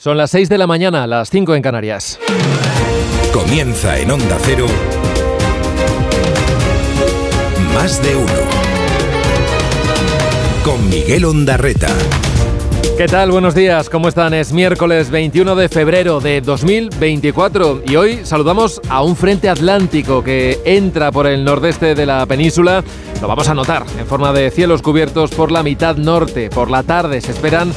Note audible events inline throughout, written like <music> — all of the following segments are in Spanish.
Son las 6 de la mañana, las 5 en Canarias. Comienza en Onda Cero. Más de uno. Con Miguel Ondarreta. ¿Qué tal? Buenos días, ¿cómo están? Es miércoles 21 de febrero de 2024 y hoy saludamos a un frente atlántico que entra por el nordeste de la península. Lo vamos a notar en forma de cielos cubiertos por la mitad norte. Por la tarde se esperan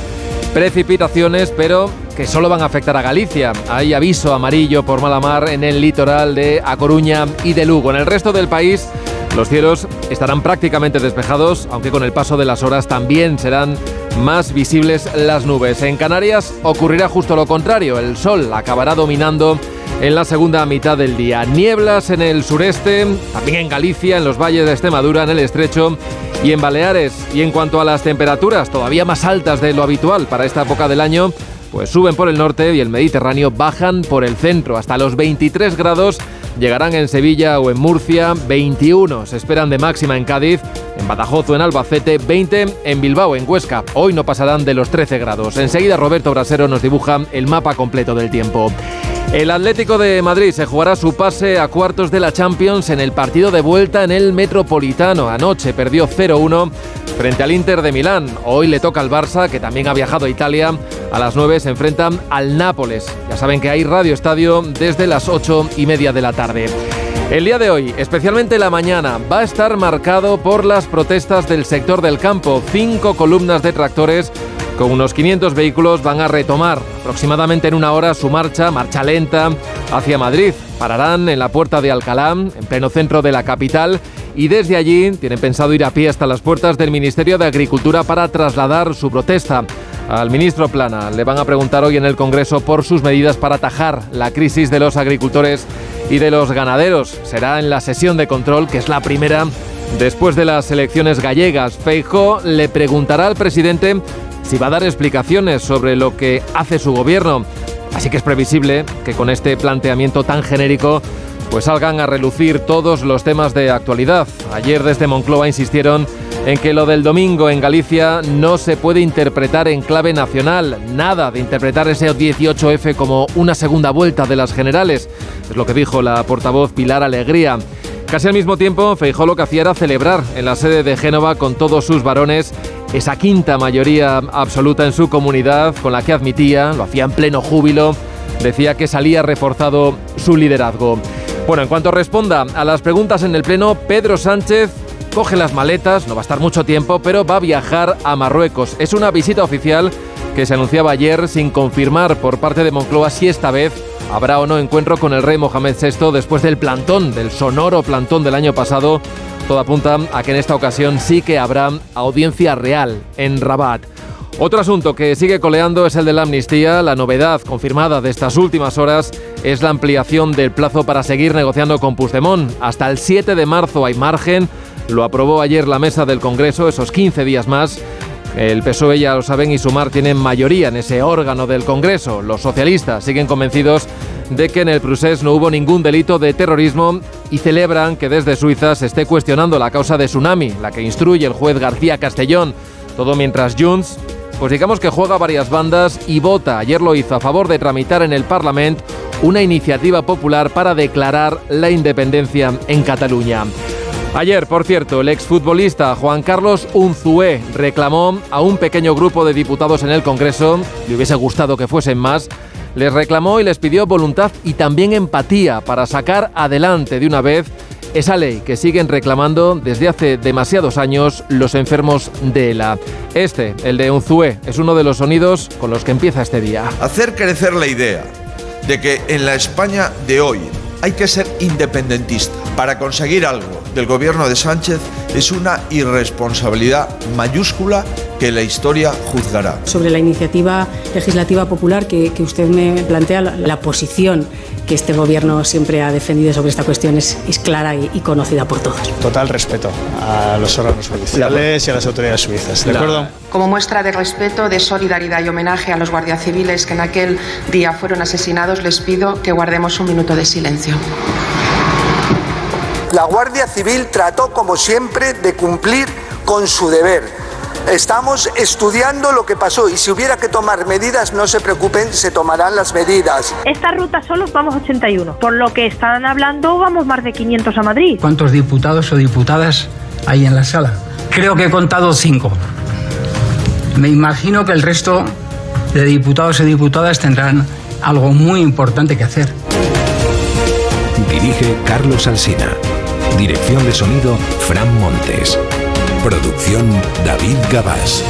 precipitaciones, pero que solo van a afectar a Galicia. Hay aviso amarillo por mala mar en el litoral de A Coruña y de Lugo. En el resto del país los cielos estarán prácticamente despejados, aunque con el paso de las horas también serán más visibles las nubes. En Canarias ocurrirá justo lo contrario, el sol acabará dominando en la segunda mitad del día. Nieblas en el sureste, también en Galicia, en los valles de Extremadura, en el estrecho y en Baleares. Y en cuanto a las temperaturas, todavía más altas de lo habitual para esta época del año, pues suben por el norte y el Mediterráneo bajan por el centro. Hasta los 23 grados llegarán en Sevilla o en Murcia, 21 se esperan de máxima en Cádiz, en Badajoz o en Albacete, 20 en Bilbao, en Huesca. Hoy no pasarán de los 13 grados. Enseguida Roberto Brasero nos dibuja el mapa completo del tiempo. El Atlético de Madrid se jugará su pase a cuartos de la Champions en el partido de vuelta en el Metropolitano. Anoche perdió 0-1 frente al Inter de Milán. Hoy le toca al Barça, que también ha viajado a Italia. A las 9 se enfrentan al Nápoles. Ya saben que hay Radio Estadio desde las 8 y media de la tarde. El día de hoy, especialmente la mañana, va a estar marcado por las protestas del sector del campo. Cinco columnas de tractores con unos 500 vehículos van a retomar aproximadamente en una hora su marcha, marcha lenta, hacia Madrid. Pararán en la puerta de Alcalá, en pleno centro de la capital, y desde allí tienen pensado ir a pie hasta las puertas del Ministerio de Agricultura para trasladar su protesta. Al ministro Plana le van a preguntar hoy en el Congreso por sus medidas para atajar la crisis de los agricultores y de los ganaderos. Será en la sesión de control, que es la primera después de las elecciones gallegas. Feijó le preguntará al presidente si va a dar explicaciones sobre lo que hace su gobierno. Así que es previsible que con este planteamiento tan genérico pues salgan a relucir todos los temas de actualidad. Ayer desde Moncloa insistieron en que lo del domingo en Galicia no se puede interpretar en clave nacional, nada de interpretar ese 18F como una segunda vuelta de las generales, es lo que dijo la portavoz Pilar Alegría. Casi al mismo tiempo, Feijó lo que hacía era celebrar en la sede de Génova con todos sus varones esa quinta mayoría absoluta en su comunidad con la que admitía, lo hacía en pleno júbilo, decía que salía reforzado su liderazgo. Bueno, en cuanto responda a las preguntas en el Pleno, Pedro Sánchez coge las maletas, no va a estar mucho tiempo, pero va a viajar a Marruecos. Es una visita oficial que se anunciaba ayer sin confirmar por parte de Moncloa si esta vez habrá o no encuentro con el rey Mohamed VI después del plantón, del sonoro plantón del año pasado. Todo apunta a que en esta ocasión sí que habrá audiencia real en Rabat. Otro asunto que sigue coleando es el de la amnistía. La novedad confirmada de estas últimas horas es la ampliación del plazo para seguir negociando con Puigdemont. Hasta el 7 de marzo hay margen. Lo aprobó ayer la mesa del Congreso, esos 15 días más. El PSOE, ya lo saben, y Sumar tienen mayoría en ese órgano del Congreso. Los socialistas siguen convencidos de que en el procés no hubo ningún delito de terrorismo y celebran que desde Suiza se esté cuestionando la causa de Tsunami, la que instruye el juez García Castellón. Todo mientras Junts pues digamos que juega varias bandas y vota, ayer lo hizo, a favor de tramitar en el Parlamento una iniciativa popular para declarar la independencia en Cataluña. Ayer, por cierto, el exfutbolista Juan Carlos Unzué reclamó a un pequeño grupo de diputados en el Congreso, le hubiese gustado que fuesen más, les reclamó y les pidió voluntad y también empatía para sacar adelante de una vez esa ley que siguen reclamando desde hace demasiados años los enfermos de ELA. Este, el de Unzué, es uno de los sonidos con los que empieza este día. Hacer crecer la idea de que en la España de hoy hay que ser independentista para conseguir algo del gobierno de Sánchez es una irresponsabilidad mayúscula que la historia juzgará. Sobre la iniciativa legislativa popular que, usted me plantea, la, posición que este gobierno siempre ha defendido sobre esta cuestión es, clara y, conocida por todos. Total respeto a los órganos judiciales y a las autoridades suizas. ¿De acuerdo? Como muestra de respeto, de solidaridad y homenaje a los guardias civiles que en aquel día fueron asesinados, les pido que guardemos un minuto de silencio. La Guardia Civil trató, como siempre, de cumplir con su deber Estamos estudiando lo que pasó y si hubiera que tomar medidas, no se preocupen, se tomarán las medidas. Esta ruta solo vamos 81. Por lo que están hablando, vamos más de 500 a Madrid. ¿Cuántos diputados o diputadas hay en la sala? Creo que he contado cinco. Me imagino que el resto de diputados y diputadas tendrán algo muy importante que hacer. Dirige Carlos Alsina. Dirección de sonido Fran Montes. Producción David Gabás.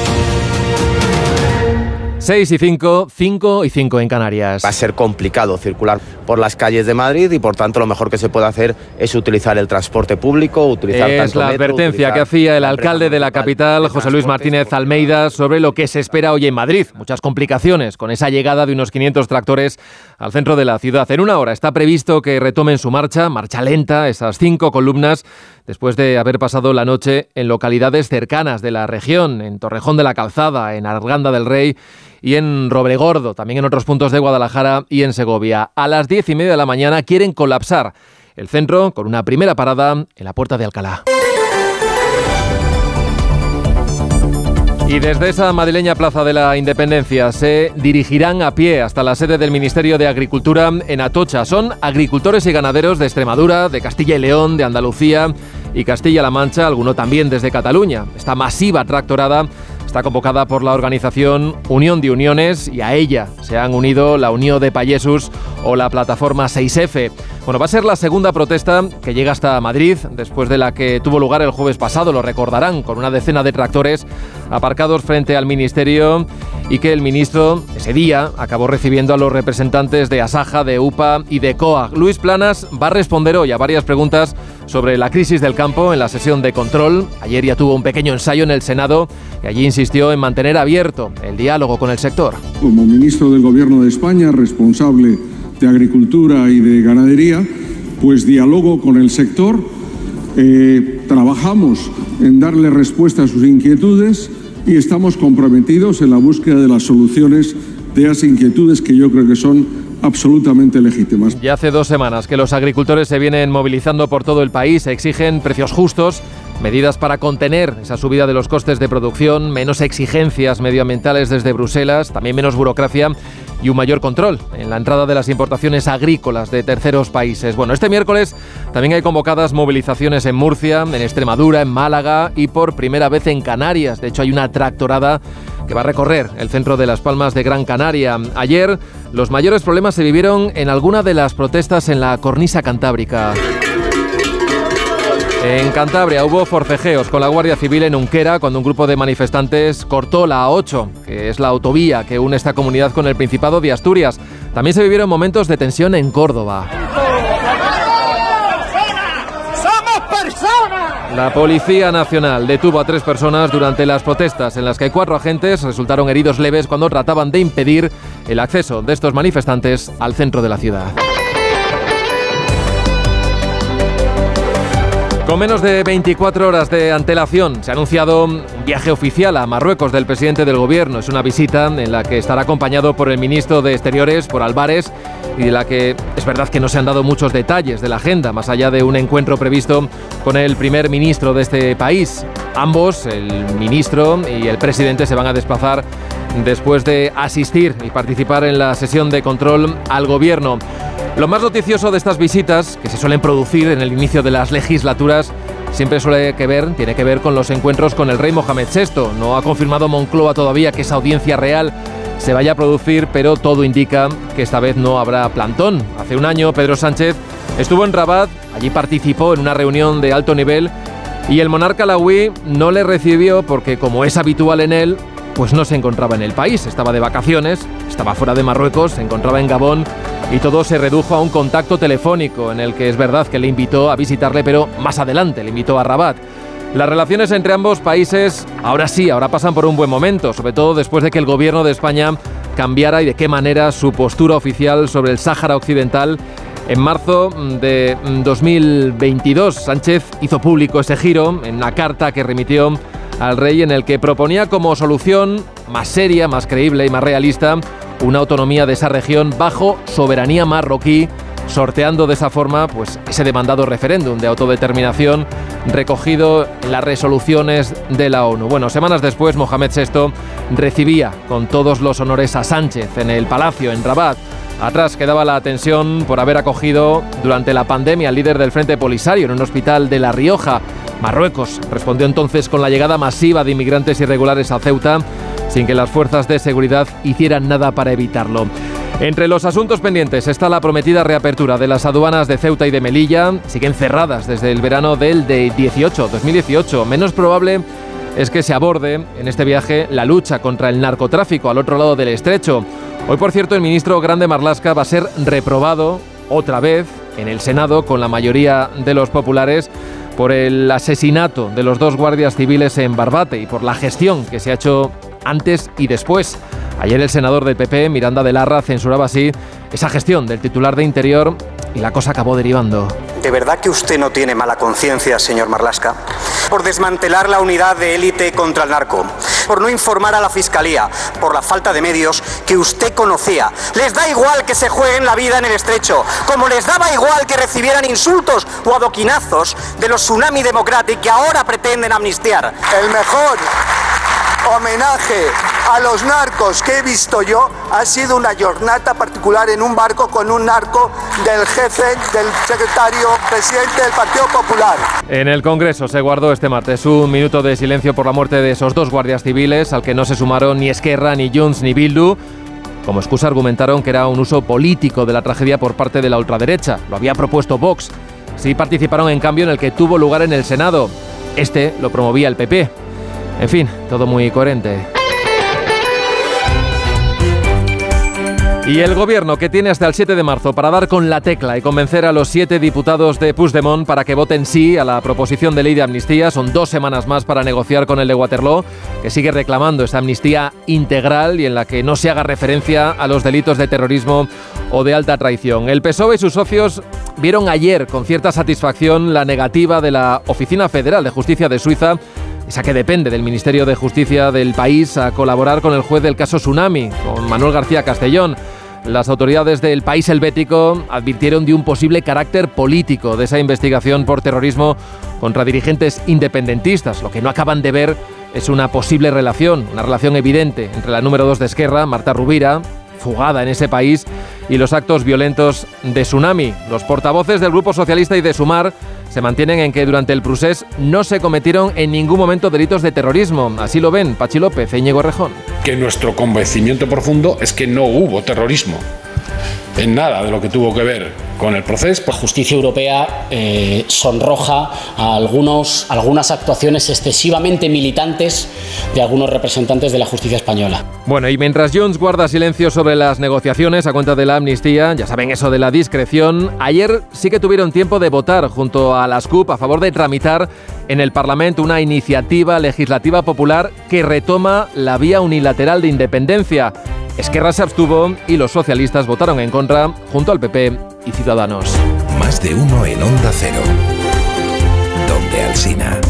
6 y 5, 5 y 5 en Canarias. Va a ser complicado circular por las calles de Madrid y por tanto lo mejor que se puede hacer es utilizar el transporte público, utilizar Es la advertencia que hacía el alcalde de la capital, José Luis Martínez Almeida, sobre lo que se espera hoy en Madrid. Muchas complicaciones con esa llegada de unos 500 tractores al centro de la ciudad. En una hora está previsto que retomen su marcha, marcha lenta, esas cinco columnas, después de haber pasado la noche en localidades cercanas de la región, en Torrejón de la Calzada, en Arganda del Rey y en Robregordo, también en otros puntos de Guadalajara y en Segovia. A las diez y media de la mañana quieren colapsar el centro con una primera parada en la puerta de Alcalá. Y desde esa madrileña Plaza de la Independencia se dirigirán a pie hasta la sede del Ministerio de Agricultura en Atocha. Son agricultores y ganaderos de Extremadura, de Castilla y León, de Andalucía y Castilla-La Mancha, alguno también desde Cataluña. Esta masiva tractorada está convocada por la organización Unión de Uniones y a ella se han unido la Unión de Payesus o la plataforma 6F. Bueno, va a ser la segunda protesta que llega hasta Madrid, después de la que tuvo lugar el jueves pasado, lo recordarán, con una decena de tractores aparcados frente al Ministerio y que el ministro ese día acabó recibiendo a los representantes de Asaja, de UPA y de COAG. Luis Planas va a responder hoy a varias preguntas sobre la crisis del campo en la sesión de control. Ayer ya tuvo un pequeño ensayo en el Senado y allí insistió en mantener abierto el diálogo con el sector. Como ministro del Gobierno de España, responsable de Agricultura y de Ganadería, pues dialogo con el sector, eh, trabajamos en darle respuesta a sus inquietudes y estamos comprometidos en la búsqueda de las soluciones de esas inquietudes que yo creo que son absolutamente legítimas. Ya hace dos semanas que los agricultores se vienen movilizando por todo el país, exigen precios justos, medidas para contener esa subida de los costes de producción, menos exigencias medioambientales desde Bruselas, también menos burocracia y un mayor control en la entrada de las importaciones agrícolas de terceros países. Bueno, este miércoles también hay convocadas movilizaciones en Murcia, en Extremadura, en Málaga y por primera vez en Canarias. De hecho, hay una tractorada que va a recorrer el centro de Las Palmas de Gran Canaria. Ayer, los mayores problemas se vivieron en alguna de las protestas en la cornisa cantábrica. En Cantabria hubo forcejeos con la Guardia Civil en Unquera cuando un grupo de manifestantes cortó la A8, que es la autovía que une esta comunidad con el Principado de Asturias. También se vivieron momentos de tensión en Córdoba. La Policía Nacional detuvo a tres personas durante las protestas en las que cuatro agentes resultaron heridos leves cuando trataban de impedir el acceso de estos manifestantes al centro de la ciudad. Con menos de 24 horas de antelación se ha anunciado un viaje oficial a Marruecos del presidente del gobierno. Es una visita en la que estará acompañado por el ministro de Exteriores, por Álvarez, y de la que es verdad que no se han dado muchos detalles de la agenda, más allá de un encuentro previsto con el primer ministro de este país. Ambos, el ministro y el presidente, se van a desplazar después de asistir y participar en la sesión de control al gobierno. Lo más noticioso de estas visitas, que se suelen producir en el inicio de las legislaturas, siempre suele que ver, tiene que ver con los encuentros con el rey Mohamed VI. No ha confirmado Moncloa todavía que esa audiencia real se vaya a producir, pero todo indica que esta vez no habrá plantón. Hace un año Pedro Sánchez estuvo en Rabat, allí participó en una reunión de alto nivel y el monarca laui no le recibió porque, como es habitual en él, pues no se encontraba en el país, estaba de vacaciones, estaba fuera de Marruecos, se encontraba en Gabón y todo se redujo a un contacto telefónico en el que es verdad que le invitó a visitarle, pero más adelante le invitó a Rabat. Las relaciones entre ambos países ahora sí, ahora pasan por un buen momento, sobre todo después de que el gobierno de España cambiara y de qué manera su postura oficial sobre el Sáhara Occidental. En marzo de 2022, Sánchez hizo público ese giro en una carta que remitió al rey en el que proponía como solución más seria, más creíble y más realista una autonomía de esa región bajo soberanía marroquí sorteando de esa forma pues, ese demandado referéndum de autodeterminación recogido en las resoluciones de la ONU. Bueno, semanas después Mohamed VI recibía con todos los honores a Sánchez en el palacio en Rabat. Atrás quedaba la tensión por haber acogido durante la pandemia al líder del Frente Polisario en un hospital de La Rioja. Marruecos respondió entonces con la llegada masiva de inmigrantes irregulares a Ceuta sin que las fuerzas de seguridad hicieran nada para evitarlo. Entre los asuntos pendientes está la prometida reapertura de las aduanas de Ceuta y de Melilla. Siguen cerradas desde el verano del de 18, 2018. Menos probable es que se aborde en este viaje la lucha contra el narcotráfico al otro lado del estrecho. Hoy, por cierto, el ministro Grande Marlasca va a ser reprobado otra vez en el Senado con la mayoría de los populares por el asesinato de los dos guardias civiles en Barbate y por la gestión que se ha hecho antes y después. Ayer el senador del PP, Miranda de Larra, censuraba así esa gestión del titular de Interior y la cosa acabó derivando. ¿De verdad que usted no tiene mala conciencia, señor Marlasca? Por desmantelar la unidad de élite contra el narco, por no informar a la Fiscalía, por la falta de medios que usted conocía. Les da igual que se jueguen la vida en el estrecho, como les daba igual que recibieran insultos o adoquinazos de los Tsunami Democratic que ahora pretenden amnistiar. El mejor homenaje a los narcos que he visto yo ha sido una jornada particular en un barco con un narco del jefe del secretario presidente del Partido Popular. En el Congreso se guardó este martes un minuto de silencio por la muerte de esos dos guardias civiles al que no se sumaron ni Esquerra, ni Junts, ni Bildu. Como excusa argumentaron que era un uso político de la tragedia por parte de la ultraderecha. Lo había propuesto Vox. Sí participaron en cambio en el que tuvo lugar en el Senado. Este lo promovía el PP. En fin, todo muy coherente. Y el gobierno que tiene hasta el 7 de marzo para dar con la tecla y convencer a los siete diputados de Puigdemont para que voten sí a la proposición de ley de amnistía. Son dos semanas más para negociar con el de Waterloo, que sigue reclamando esa amnistía integral y en la que no se haga referencia a los delitos de terrorismo o de alta traición. El PSOE y sus socios vieron ayer con cierta satisfacción la negativa de la Oficina Federal de Justicia de Suiza esa que depende del Ministerio de Justicia del país, a colaborar con el juez del caso Tsunami, con Manuel García Castellón. Las autoridades del país helvético advirtieron de un posible carácter político de esa investigación por terrorismo contra dirigentes independentistas. Lo que no acaban de ver es una posible relación, una relación evidente entre la número dos de Esquerra, Marta Rubira, fugada en ese país, y los actos violentos de Tsunami. Los portavoces del Grupo Socialista y de Sumar se mantienen en que durante el procés no se cometieron en ningún momento delitos de terrorismo. Así lo ven Pachi López e Íñigo Rejón. Que nuestro convencimiento profundo es que no hubo terrorismo en nada de lo que tuvo que ver con el proceso. La justicia europea eh, sonroja a algunos, algunas actuaciones excesivamente militantes de algunos representantes de la justicia española. Bueno, y mientras Jones guarda silencio sobre las negociaciones a cuenta de la amnistía, ya saben eso de la discreción, ayer sí que tuvieron tiempo de votar junto a las CUP a favor de tramitar en el Parlamento una iniciativa legislativa popular que retoma la vía unilateral de independencia. Esquerra se abstuvo y los socialistas votaron en contra junto al PP y Ciudadanos. Más de uno en Onda Cero. Donde Alsina.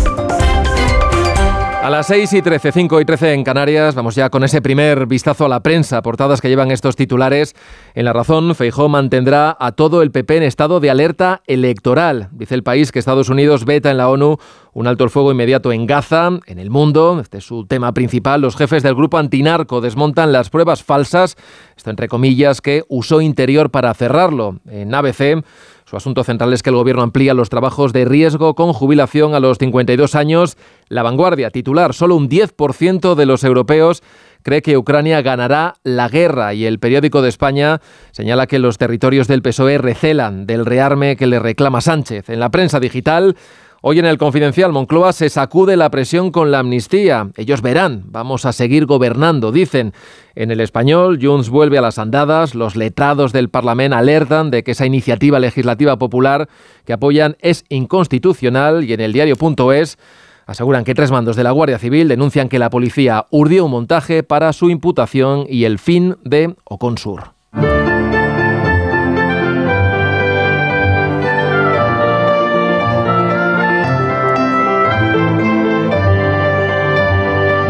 Las 6 y 13, 5 y 13 en Canarias, vamos ya con ese primer vistazo a la prensa, portadas que llevan estos titulares. En La Razón, Feijó mantendrá a todo el PP en estado de alerta electoral. Dice el país que Estados Unidos veta en la ONU un alto el fuego inmediato en Gaza, en el mundo. Este es su tema principal. Los jefes del grupo antinarco desmontan las pruebas falsas, esto entre comillas, que usó Interior para cerrarlo. En ABC, su asunto central es que el gobierno amplía los trabajos de riesgo con jubilación a los 52 años. La vanguardia titular, solo un 10% de los europeos cree que Ucrania ganará la guerra y el periódico de España señala que los territorios del PSOE recelan del rearme que le reclama Sánchez. En la prensa digital, Hoy en el Confidencial, Moncloa se sacude la presión con la amnistía. Ellos verán, vamos a seguir gobernando, dicen. En el español, Junts vuelve a las andadas, los letrados del Parlamento alertan de que esa iniciativa legislativa popular que apoyan es inconstitucional y en el diario.es aseguran que tres mandos de la Guardia Civil denuncian que la policía urdió un montaje para su imputación y el fin de Oconsur.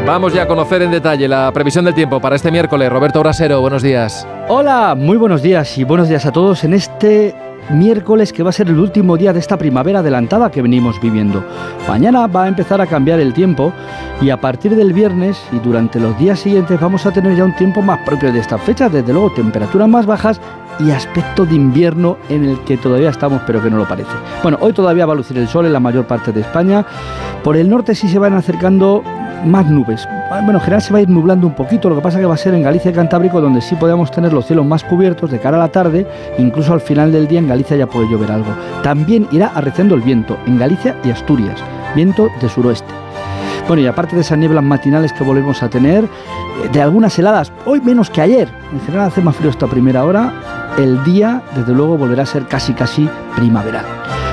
Vamos ya a conocer en detalle la previsión del tiempo para este miércoles. Roberto Brasero, buenos días. Hola, muy buenos días y buenos días a todos en este miércoles que va a ser el último día de esta primavera adelantada que venimos viviendo. Mañana va a empezar a cambiar el tiempo y a partir del viernes y durante los días siguientes vamos a tener ya un tiempo más propio de estas fechas, desde luego temperaturas más bajas y aspecto de invierno en el que todavía estamos pero que no lo parece. Bueno, hoy todavía va a lucir el sol en la mayor parte de España. Por el norte sí se van acercando más nubes. Bueno, en general se va a ir nublando un poquito, lo que pasa que va a ser en Galicia y Cantábrico donde sí podemos tener los cielos más cubiertos de cara a la tarde, incluso al final del día en Galicia ya puede llover algo. También irá arreciando el viento en Galicia y Asturias, viento de suroeste. Bueno, y aparte de esas nieblas matinales que volvemos a tener, eh, de algunas heladas, hoy menos que ayer, en general hace más frío esta primera hora, el día desde luego volverá a ser casi casi primaveral.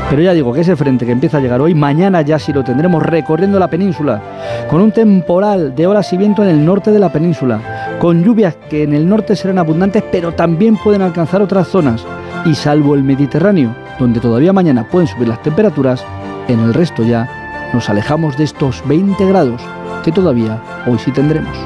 Pero ya digo que ese frente que empieza a llegar hoy, mañana ya sí lo tendremos recorriendo la península, con un temporal de horas y viento en el norte de la península, con lluvias que en el norte serán abundantes, pero también pueden alcanzar otras zonas. Y salvo el Mediterráneo, donde todavía mañana pueden subir las temperaturas, en el resto ya nos alejamos de estos 20 grados que todavía hoy sí tendremos.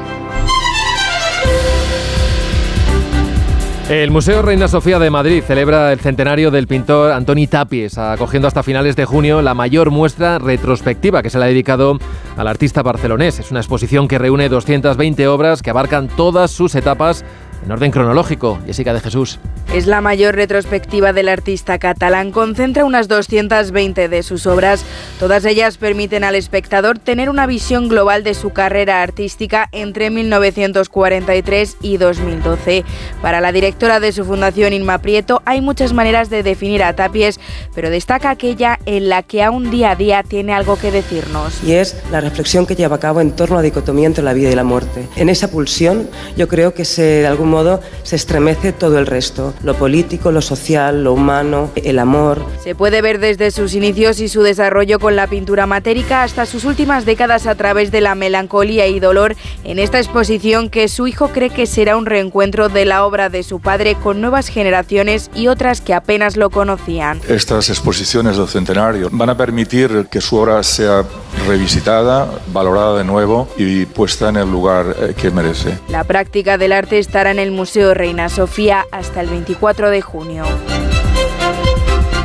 El Museo Reina Sofía de Madrid celebra el centenario del pintor Antoni Tapies, acogiendo hasta finales de junio la mayor muestra retrospectiva que se le ha dedicado al artista barcelonés. Es una exposición que reúne 220 obras que abarcan todas sus etapas en orden cronológico. Jessica de Jesús. Es la mayor retrospectiva del artista catalán. Concentra unas 220 de sus obras. Todas ellas permiten al espectador tener una visión global de su carrera artística entre 1943 y 2012. Para la directora de su fundación, Inma Prieto, hay muchas maneras de definir a Tapies, pero destaca aquella en la que aún día a día tiene algo que decirnos. Y es la reflexión que lleva a cabo en torno a la dicotomía entre la vida y la muerte. En esa pulsión, yo creo que se, de algún modo se estremece todo el resto, lo político, lo social, lo humano, el amor. Se puede ver desde sus inicios y su desarrollo con la pintura matérica hasta sus últimas décadas a través de la melancolía y dolor en esta exposición que su hijo cree que será un reencuentro de la obra de su padre con nuevas generaciones y otras que apenas lo conocían. Estas exposiciones del centenario van a permitir que su obra sea revisitada, valorada de nuevo y puesta en el lugar eh, que merece. La práctica del arte estará en el Museo Reina Sofía hasta el 24 de junio.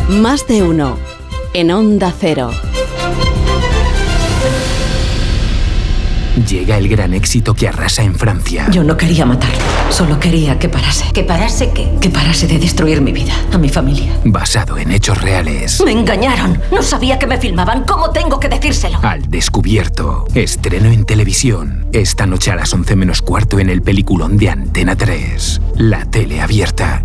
Más de uno en Onda Cero. Llega el gran éxito que arrasa en Francia. Yo no quería matarlo, solo quería que parase. ¿Que parase qué? Que parase de destruir mi vida, a mi familia. Basado en hechos reales. Me engañaron. No sabía que me filmaban. ¿Cómo tengo que decírselo? Al descubierto. Estreno en televisión. Esta noche a las 11 menos cuarto en el peliculón de Antena 3. La tele abierta.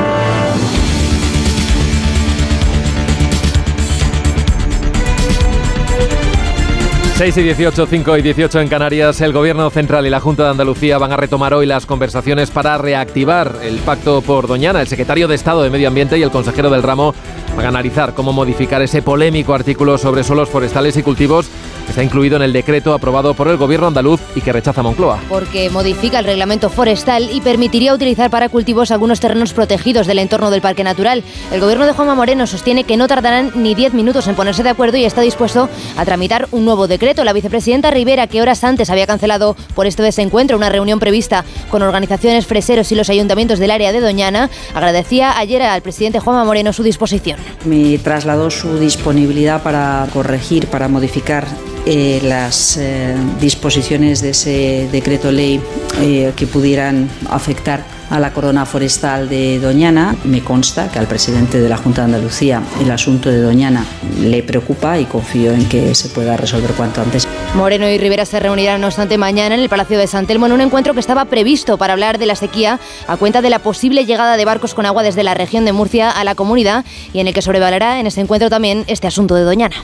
6 y 18, 5 y 18 en Canarias, el Gobierno Central y la Junta de Andalucía van a retomar hoy las conversaciones para reactivar el pacto por Doñana. El secretario de Estado de Medio Ambiente y el consejero del ramo van a analizar cómo modificar ese polémico artículo sobre suelos forestales y cultivos está incluido en el decreto aprobado por el Gobierno andaluz y que rechaza Moncloa. Porque modifica el reglamento forestal y permitiría utilizar para cultivos algunos terrenos protegidos del entorno del Parque Natural. El Gobierno de Juanma Moreno sostiene que no tardarán ni 10 minutos en ponerse de acuerdo y está dispuesto a tramitar un nuevo decreto. La vicepresidenta Rivera, que horas antes había cancelado por este desencuentro una reunión prevista con organizaciones freseros y los ayuntamientos del área de Doñana, agradecía ayer al presidente Juanma Moreno su disposición. Me trasladó su disponibilidad para corregir, para modificar eh, las eh, disposiciones de ese decreto ley eh, que pudieran afectar a la corona forestal de Doñana. Me consta que al presidente de la Junta de Andalucía el asunto de Doñana le preocupa y confío en que se pueda resolver cuanto antes. Moreno y Rivera se reunirán, no obstante, mañana en el Palacio de San Telmo en un encuentro que estaba previsto para hablar de la sequía a cuenta de la posible llegada de barcos con agua desde la región de Murcia a la comunidad y en el que sobrevalará en ese encuentro también este asunto de Doñana.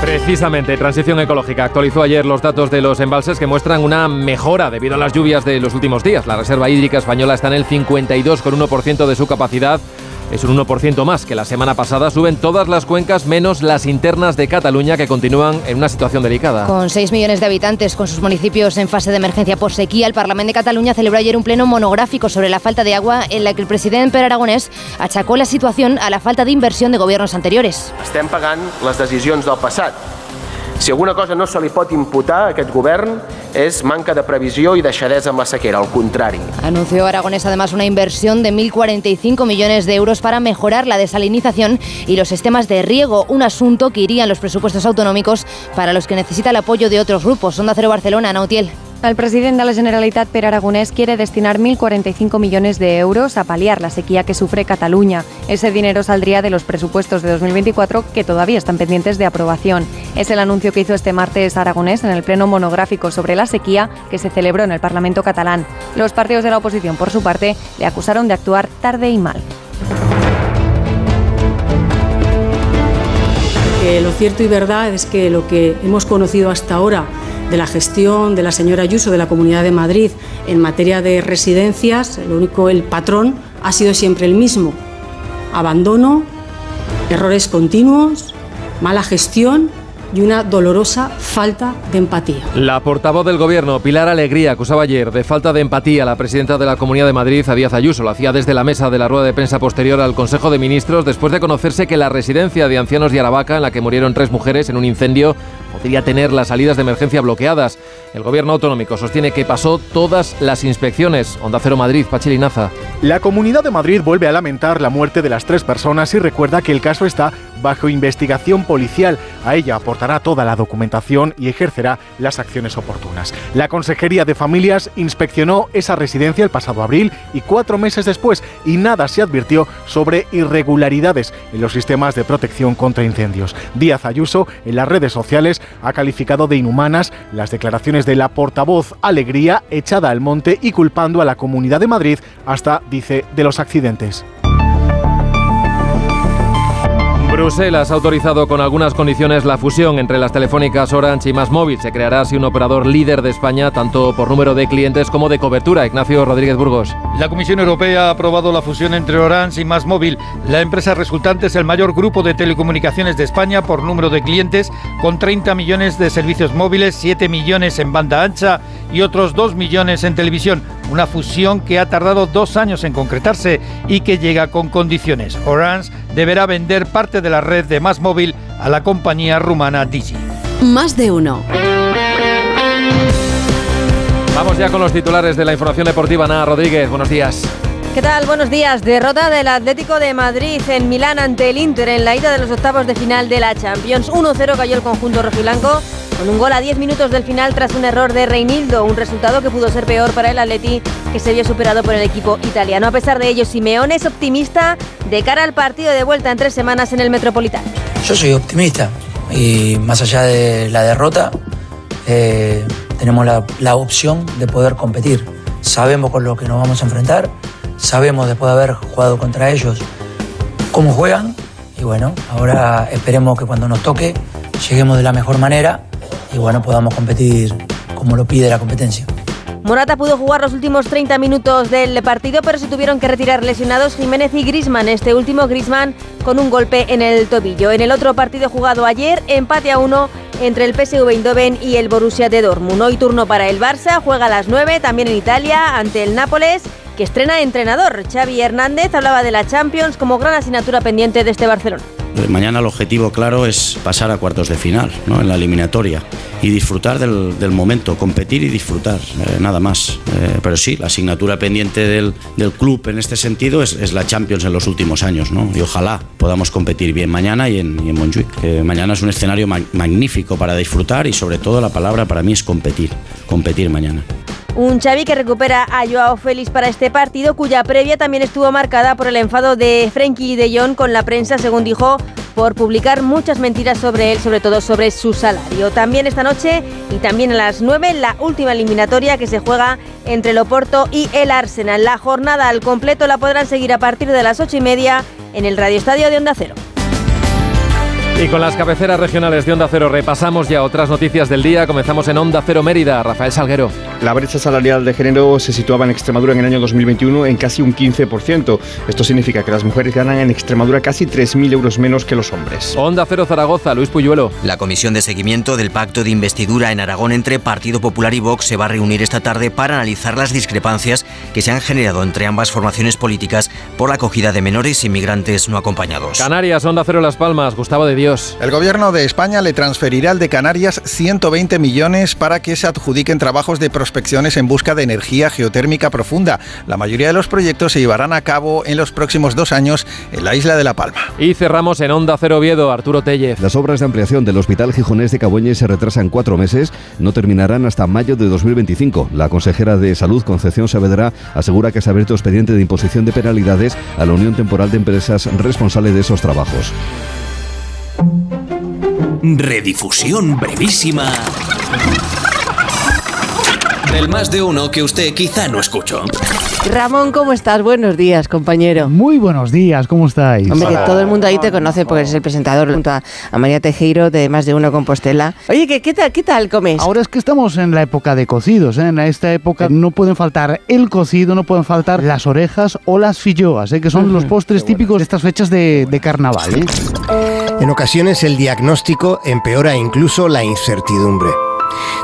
Precisamente, Transición Ecológica actualizó ayer los datos de los embalses que muestran una mejora debido a las lluvias de los últimos días. La reserva hídrica española está en el 52,1% de su capacidad es un 1% más que la semana pasada. Suben todas las cuencas menos las internas de Cataluña que continúan en una situación delicada. Con 6 millones de habitantes, con sus municipios en fase de emergencia por sequía, el Parlamento de Cataluña celebró ayer un pleno monográfico sobre la falta de agua en la que el presidente Pere Aragonés achacó la situación a la falta de inversión de gobiernos anteriores. Estem pagant les decisions del passat si alguna cosa no se li pot imputar a aquest govern és manca de previsió i deixadesa amb la sequera, al contrari. Anunció Aragonés además una inversión de 1.045 millones de euros para mejorar la desalinización y los sistemas de riego, un asunto que iría en los presupuestos autonómicos para los que necesita el apoyo de otros grupos. Onda Cero Barcelona, Nautiel. El presidente de la Generalitat, Per Aragonés, quiere destinar 1.045 millones de euros a paliar la sequía que sufre Cataluña. Ese dinero saldría de los presupuestos de 2024 que todavía están pendientes de aprobación. Es el anuncio que hizo este martes Aragonés en el pleno monográfico sobre la sequía que se celebró en el Parlamento catalán. Los partidos de la oposición, por su parte, le acusaron de actuar tarde y mal. lo cierto y verdad es que lo que hemos conocido hasta ahora de la gestión de la señora Ayuso de la Comunidad de Madrid en materia de residencias, lo único, el patrón ha sido siempre el mismo. Abandono, errores continuos, mala gestión y una dolorosa falta de empatía. La portavoz del Gobierno, Pilar Alegría, acusaba ayer de falta de empatía a la presidenta de la Comunidad de Madrid, a Díaz Ayuso. Lo hacía desde la mesa de la rueda de prensa posterior al Consejo de Ministros, después de conocerse que la residencia de ancianos de Aravaca, en la que murieron tres mujeres en un incendio, podría tener las salidas de emergencia bloqueadas. El Gobierno autonómico sostiene que pasó todas las inspecciones. Onda Cero Madrid, Pachilinaza. La Comunidad de Madrid vuelve a lamentar la muerte de las tres personas y recuerda que el caso está bajo investigación policial. A ella aportará toda la documentación y ejercerá las acciones oportunas. La Consejería de Familias inspeccionó esa residencia el pasado abril y cuatro meses después y nada se advirtió sobre irregularidades en los sistemas de protección contra incendios. Díaz Ayuso en las redes sociales ha calificado de inhumanas las declaraciones de la portavoz Alegría echada al monte y culpando a la Comunidad de Madrid hasta, dice, de los accidentes. Bruselas ha autorizado con algunas condiciones la fusión entre las telefónicas Orange y Más Móvil. Se creará así un operador líder de España, tanto por número de clientes como de cobertura. Ignacio Rodríguez Burgos. La Comisión Europea ha aprobado la fusión entre Orange y Más Móvil. La empresa resultante es el mayor grupo de telecomunicaciones de España por número de clientes, con 30 millones de servicios móviles, 7 millones en banda ancha y otros 2 millones en televisión. Una fusión que ha tardado dos años en concretarse y que llega con condiciones. Orange deberá vender parte de la red de Más Móvil a la compañía rumana Digi. Más de uno. Vamos ya con los titulares de la información deportiva. Ana Rodríguez, buenos días. ¿Qué tal? Buenos días. Derrota del Atlético de Madrid en Milán ante el Inter en la ida de los octavos de final de la Champions. 1-0 cayó el conjunto rojiblanco con un gol a 10 minutos del final tras un error de Reinildo, un resultado que pudo ser peor para el Atleti que se vio superado por el equipo italiano. A pesar de ello, Simeone es optimista de cara al partido de vuelta en tres semanas en el Metropolitano. Yo soy optimista y más allá de la derrota, eh, tenemos la, la opción de poder competir. Sabemos con lo que nos vamos a enfrentar sabemos después de haber jugado contra ellos cómo juegan y bueno, ahora esperemos que cuando nos toque lleguemos de la mejor manera y bueno, podamos competir como lo pide la competencia. Morata pudo jugar los últimos 30 minutos del partido, pero se tuvieron que retirar lesionados Jiménez y Grisman. Este último Grisman con un golpe en el tobillo. En el otro partido jugado ayer, empate a uno entre el PSV Eindhoven y el Borussia de Dortmund. Hoy turno para el Barça, juega a las 9 también en Italia ante el Nápoles que estrena entrenador. Xavi Hernández hablaba de la Champions como gran asignatura pendiente de este Barcelona. Mañana el objetivo claro es pasar a cuartos de final, ¿no? en la eliminatoria, y disfrutar del, momento, competir y disfrutar, eh, nada más. Eh, pero sí, la asignatura pendiente del, club en este sentido es, la Champions en los últimos años, ¿no? y ojalá podamos competir bien mañana y en, y mañana es un escenario magnífico para disfrutar y sobre todo la palabra para mí es competir, competir mañana. Un Xavi que recupera a Joao Félix para este partido, cuya previa también estuvo marcada por el enfado de Frenkie de Jong con la prensa, según dijo, por publicar muchas mentiras sobre él, sobre todo sobre su salario. También esta noche y también a las 9 la última eliminatoria que se juega entre el Oporto y el Arsenal. La jornada al completo la podrán seguir a partir de las 8 y media en el Radio Estadio de Onda Cero. Y con las cabeceras regionales de Onda Cero repasamos ya otras noticias del día. Comenzamos en Onda Cero Mérida. Rafael Salguero. La brecha salarial de género se situaba en Extremadura en el año 2021 en casi un 15%. Esto significa que las mujeres ganan en Extremadura casi 3.000 euros menos que los hombres. Onda Cero Zaragoza, Luis Puyuelo. La comisión de seguimiento del pacto de investidura en Aragón entre Partido Popular y Vox se va a reunir esta tarde para analizar las discrepancias que se han generado entre ambas formaciones políticas por la acogida de menores inmigrantes no acompañados. Canarias, Onda Cero Las Palmas, Gustavo de El gobierno de España le transferirá al de Canarias 120 millones para que se adjudiquen trabajos de prospecciones en busca de energía geotérmica profunda. La mayoría de los proyectos se llevarán a cabo en los próximos dos años en la isla de La Palma. Y cerramos en Onda Cero Oviedo, Arturo Tellez. Las obras de ampliación del Hospital Gijonés de Caboñes se retrasan cuatro meses, no terminarán hasta mayo de 2025. La consejera de Salud, Concepción Saavedra, asegura que se ha abierto expediente de imposición de penalidades a la Unión Temporal de Empresas responsable de esos trabajos. Redifusión brevísima del más de uno que usted quizá no escuchó. Ramón, ¿cómo estás? Buenos días, compañero. Muy buenos días, ¿cómo estáis? Hombre, que todo el mundo ahí te conoce porque eres el presentador junto a, a María Tejero de Más de Uno Compostela. Oye, ¿qué, qué, tal, ¿qué tal comes? Ahora es que estamos en la época de cocidos, ¿eh? En esta época no pueden faltar el cocido, no pueden faltar las orejas o las filloas, ¿eh? que son los postres típicos de estas fechas de, de carnaval. ¿eh? En ocasiones el diagnóstico empeora incluso la incertidumbre.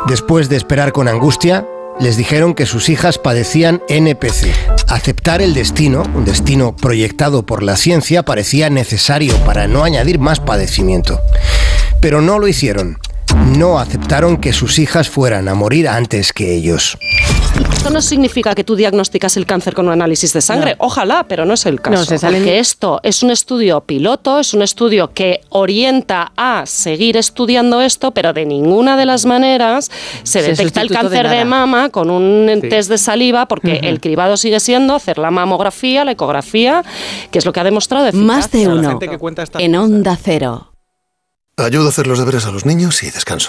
Después de esperar con angustia, les dijeron que sus hijas padecían NPC. Aceptar el destino, un destino proyectado por la ciencia, parecía necesario para no añadir más padecimiento. Pero no lo hicieron. No aceptaron que sus hijas fueran a morir antes que ellos. Esto no significa que tú diagnosticas el cáncer con un análisis de sangre. No. Ojalá, pero no es el caso. No, se salen- Porque esto es un estudio piloto, es un estudio que orienta a seguir estudiando esto, pero de ninguna de las maneras se, Se detecta el de cáncer de, mama con un Sí. test de saliva, porque el cribado sigue siendo hacer la mamografía, la ecografía, que es lo que ha demostrado eficacia. Más de uno. En Onda Cero. Ayudo a hacer los deberes a los niños y descanso.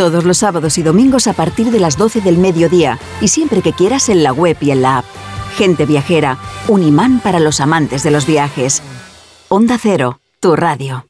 Todos los sábados y domingos a partir de las 12 del mediodía y siempre que quieras en la web y en la app. Gente viajera, un imán para los amantes de los viajes. Onda Cero, tu radio.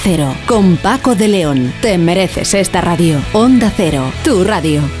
Cero. Con Paco de León. Te mereces esta radio. Onda Cero, tu radio.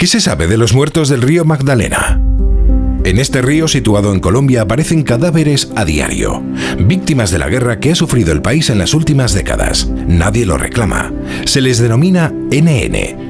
¿Qué se sabe de los muertos del río Magdalena? En este río situado en Colombia aparecen cadáveres a diario, víctimas de la guerra que ha sufrido el país en las últimas décadas. Nadie lo reclama. Se les denomina NN,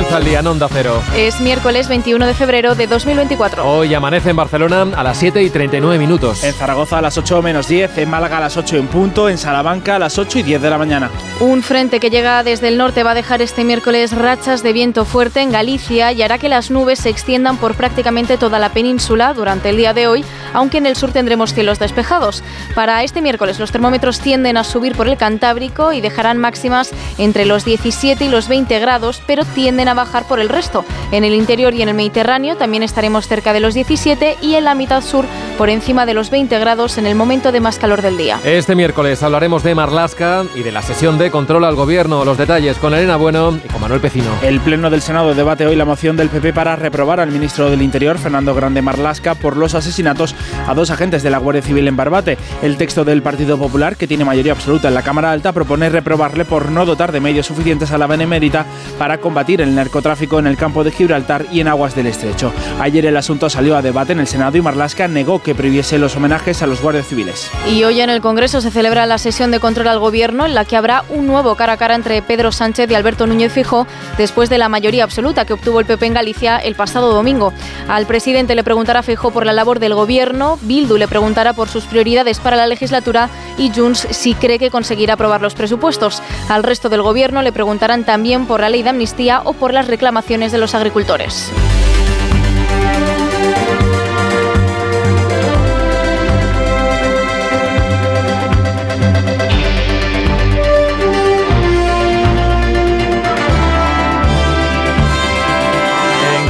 Comienza el día en Onda Cero. Es miércoles 21 de febrero de 2024. Hoy amanece en Barcelona a las 7 y 39 minutos. En Zaragoza a las 8 menos 10, en Málaga a las 8 en punto, en Salamanca a las 8 y 10 de la mañana. Un frente que llega desde el norte va a dejar este miércoles rachas de viento fuerte en Galicia y hará que las nubes se extiendan por prácticamente toda la península durante el día de hoy, aunque en el sur tendremos cielos despejados. Para este miércoles los termómetros tienden a subir por el Cantábrico y dejarán máximas entre los 17 y los 20 grados, pero tienden a bajar por el resto. En el interior y en el Mediterráneo también estaremos cerca de los 17 y en la mitad sur por encima de los 20 grados en el momento de más calor del día. Este miércoles hablaremos de Marlasca y de la sesión de control al gobierno. Los detalles con Elena Bueno y con Manuel Pecino. El Pleno del Senado debate hoy la moción del PP para reprobar al ministro del Interior, Fernando Grande Marlasca, por los asesinatos a dos agentes de la Guardia Civil en Barbate. El texto del Partido Popular, que tiene mayoría absoluta en la Cámara Alta, propone reprobarle por no dotar de medios suficientes a la Benemérita para combatir el narcotráfico en el campo de Gibraltar y en aguas del estrecho. Ayer el asunto salió a debate en el Senado y Marlasca negó que prohibiese los homenajes a los guardias civiles. Y hoy en el Congreso se celebra la sesión de control al gobierno en la que habrá un nuevo cara a cara entre Pedro Sánchez y Alberto Núñez Fijó después de la mayoría absoluta que obtuvo el PP en Galicia el pasado domingo. Al presidente le preguntará Fijó por la labor del gobierno, Bildu le preguntará por sus prioridades para la legislatura y Junts si cree que conseguirá aprobar los presupuestos. Al resto del gobierno le preguntarán también por la ley de amnistía o por las reclamaciones de los agricultores.